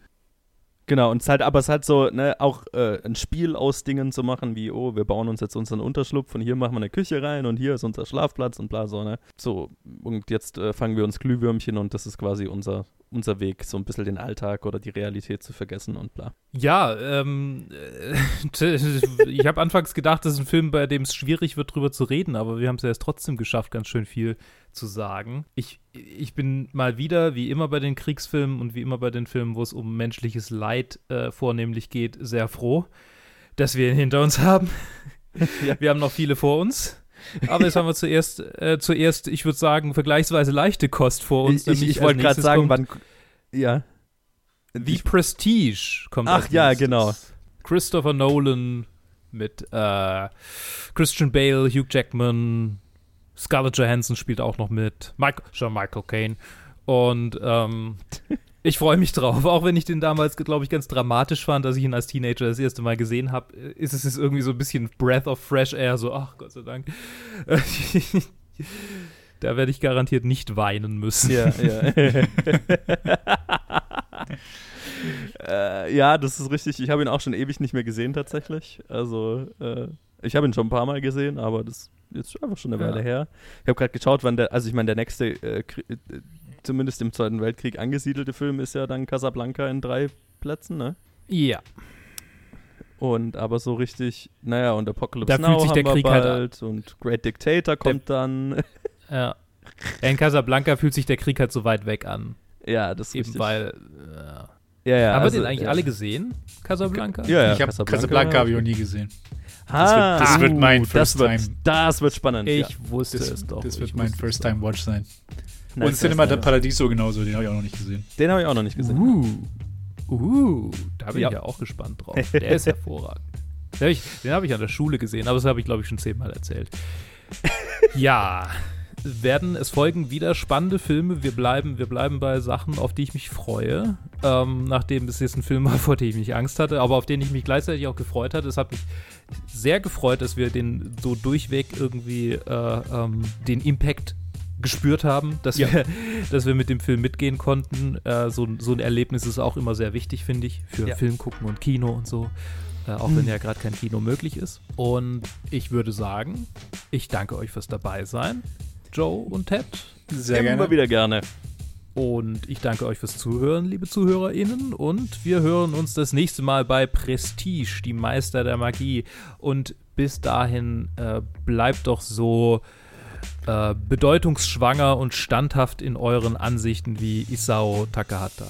Genau, und es halt, aber es halt so, ne, auch äh, ein Spiel aus Dingen zu machen, wie, oh, wir bauen uns jetzt unseren Unterschlupf und hier machen wir eine Küche rein und hier ist unser Schlafplatz und bla so, ne? So, und jetzt äh, fangen wir uns Glühwürmchen und das ist quasi unser, unser Weg, so ein bisschen den Alltag oder die Realität zu vergessen und bla. Ja, ähm, äh, ich habe anfangs gedacht, das ist ein Film, bei dem es schwierig wird, drüber zu reden, aber wir haben es ja jetzt trotzdem geschafft, ganz schön viel zu sagen. Ich, ich bin mal wieder, wie immer bei den Kriegsfilmen und wie immer bei den Filmen, wo es um menschliches Leid äh, vornehmlich geht, sehr froh, dass wir ihn hinter uns haben. Ja. Wir haben noch viele vor uns. Aber jetzt haben wir zuerst, äh, zuerst, ich würde sagen, vergleichsweise leichte Kost vor uns. ich ich, ich wollte gerade sagen, wann. Ja. The Prestige kommt Ach ja, nächstes. genau. Christopher Nolan mit äh, Christian Bale, Hugh Jackman, Scarlett Johansson spielt auch noch mit, Mike, schon Michael Caine. Und ähm, ich freue mich drauf, auch wenn ich den damals, glaube ich, ganz dramatisch fand, dass ich ihn als Teenager das erste Mal gesehen habe, ist es jetzt irgendwie so ein bisschen Breath of Fresh Air, so, ach Gott sei Dank. da werde ich garantiert nicht weinen müssen. Ja, ja. äh, ja, das ist richtig. Ich habe ihn auch schon ewig nicht mehr gesehen tatsächlich. Also, äh, ich habe ihn schon ein paar Mal gesehen, aber das ist einfach schon eine Ja. Weile her. Ich habe gerade geschaut, wann der, also ich meine, der nächste, äh, äh, zumindest im Zweiten Weltkrieg angesiedelte Film ist ja dann Casablanca in drei Plätzen, ne? Ja. Und aber so richtig, naja, und Apocalypse Da fühlt Now sich der Krieg halt bald und Great Dictator kommt dann. Ja. In Casablanca fühlt sich der Krieg halt so weit weg an. ja, das ist Eben richtig. weil. Äh, ja, ja, haben also, wir den eigentlich ja. alle gesehen? Casablanca? Ja, ja. ich habe Casablanca habe ich auch nie gesehen. Ah, das wird mein das First wird, Time. Das wird spannend. Ich ja. wusste Das, es doch. das wird ich mein First Time Watch sein. Nein, Und Cinema del Time. Paradiso genauso, den habe ich auch noch nicht gesehen. Den habe ich auch noch nicht gesehen. Uh. Uh. Da bin Ja. ich ja auch gespannt drauf. Der ist hervorragend. Den habe ich, hab ich an der Schule gesehen, aber das habe ich, glaube ich, schon zehnmal erzählt. ja. Werden es folgen wieder spannende Filme. Wir bleiben, wir bleiben bei Sachen, auf die ich mich freue. Ähm, nachdem es jetzt ein Film war, vor dem ich mich Angst hatte, aber auf den ich mich gleichzeitig auch gefreut hatte. Es hat mich sehr gefreut, dass wir den so durchweg irgendwie äh, ähm, den Impact gespürt haben, dass, Ja. wir, dass wir mit dem Film mitgehen konnten. Äh, so, so ein Erlebnis ist auch immer sehr wichtig, finde ich, für Ja. Film gucken und Kino und so. Äh, auch wenn ja gerade kein Kino möglich ist. Und ich würde sagen, ich danke euch fürs Dabeisein, Joe und Ted. Sehr Immer wieder gerne. Und ich danke euch fürs Zuhören, liebe ZuhörerInnen. Und wir hören uns das nächste Mal bei Prestige, die Meister der Magie. Und bis dahin äh, bleibt doch so äh, bedeutungsschwanger und standhaft in euren Ansichten wie Isao Takahata.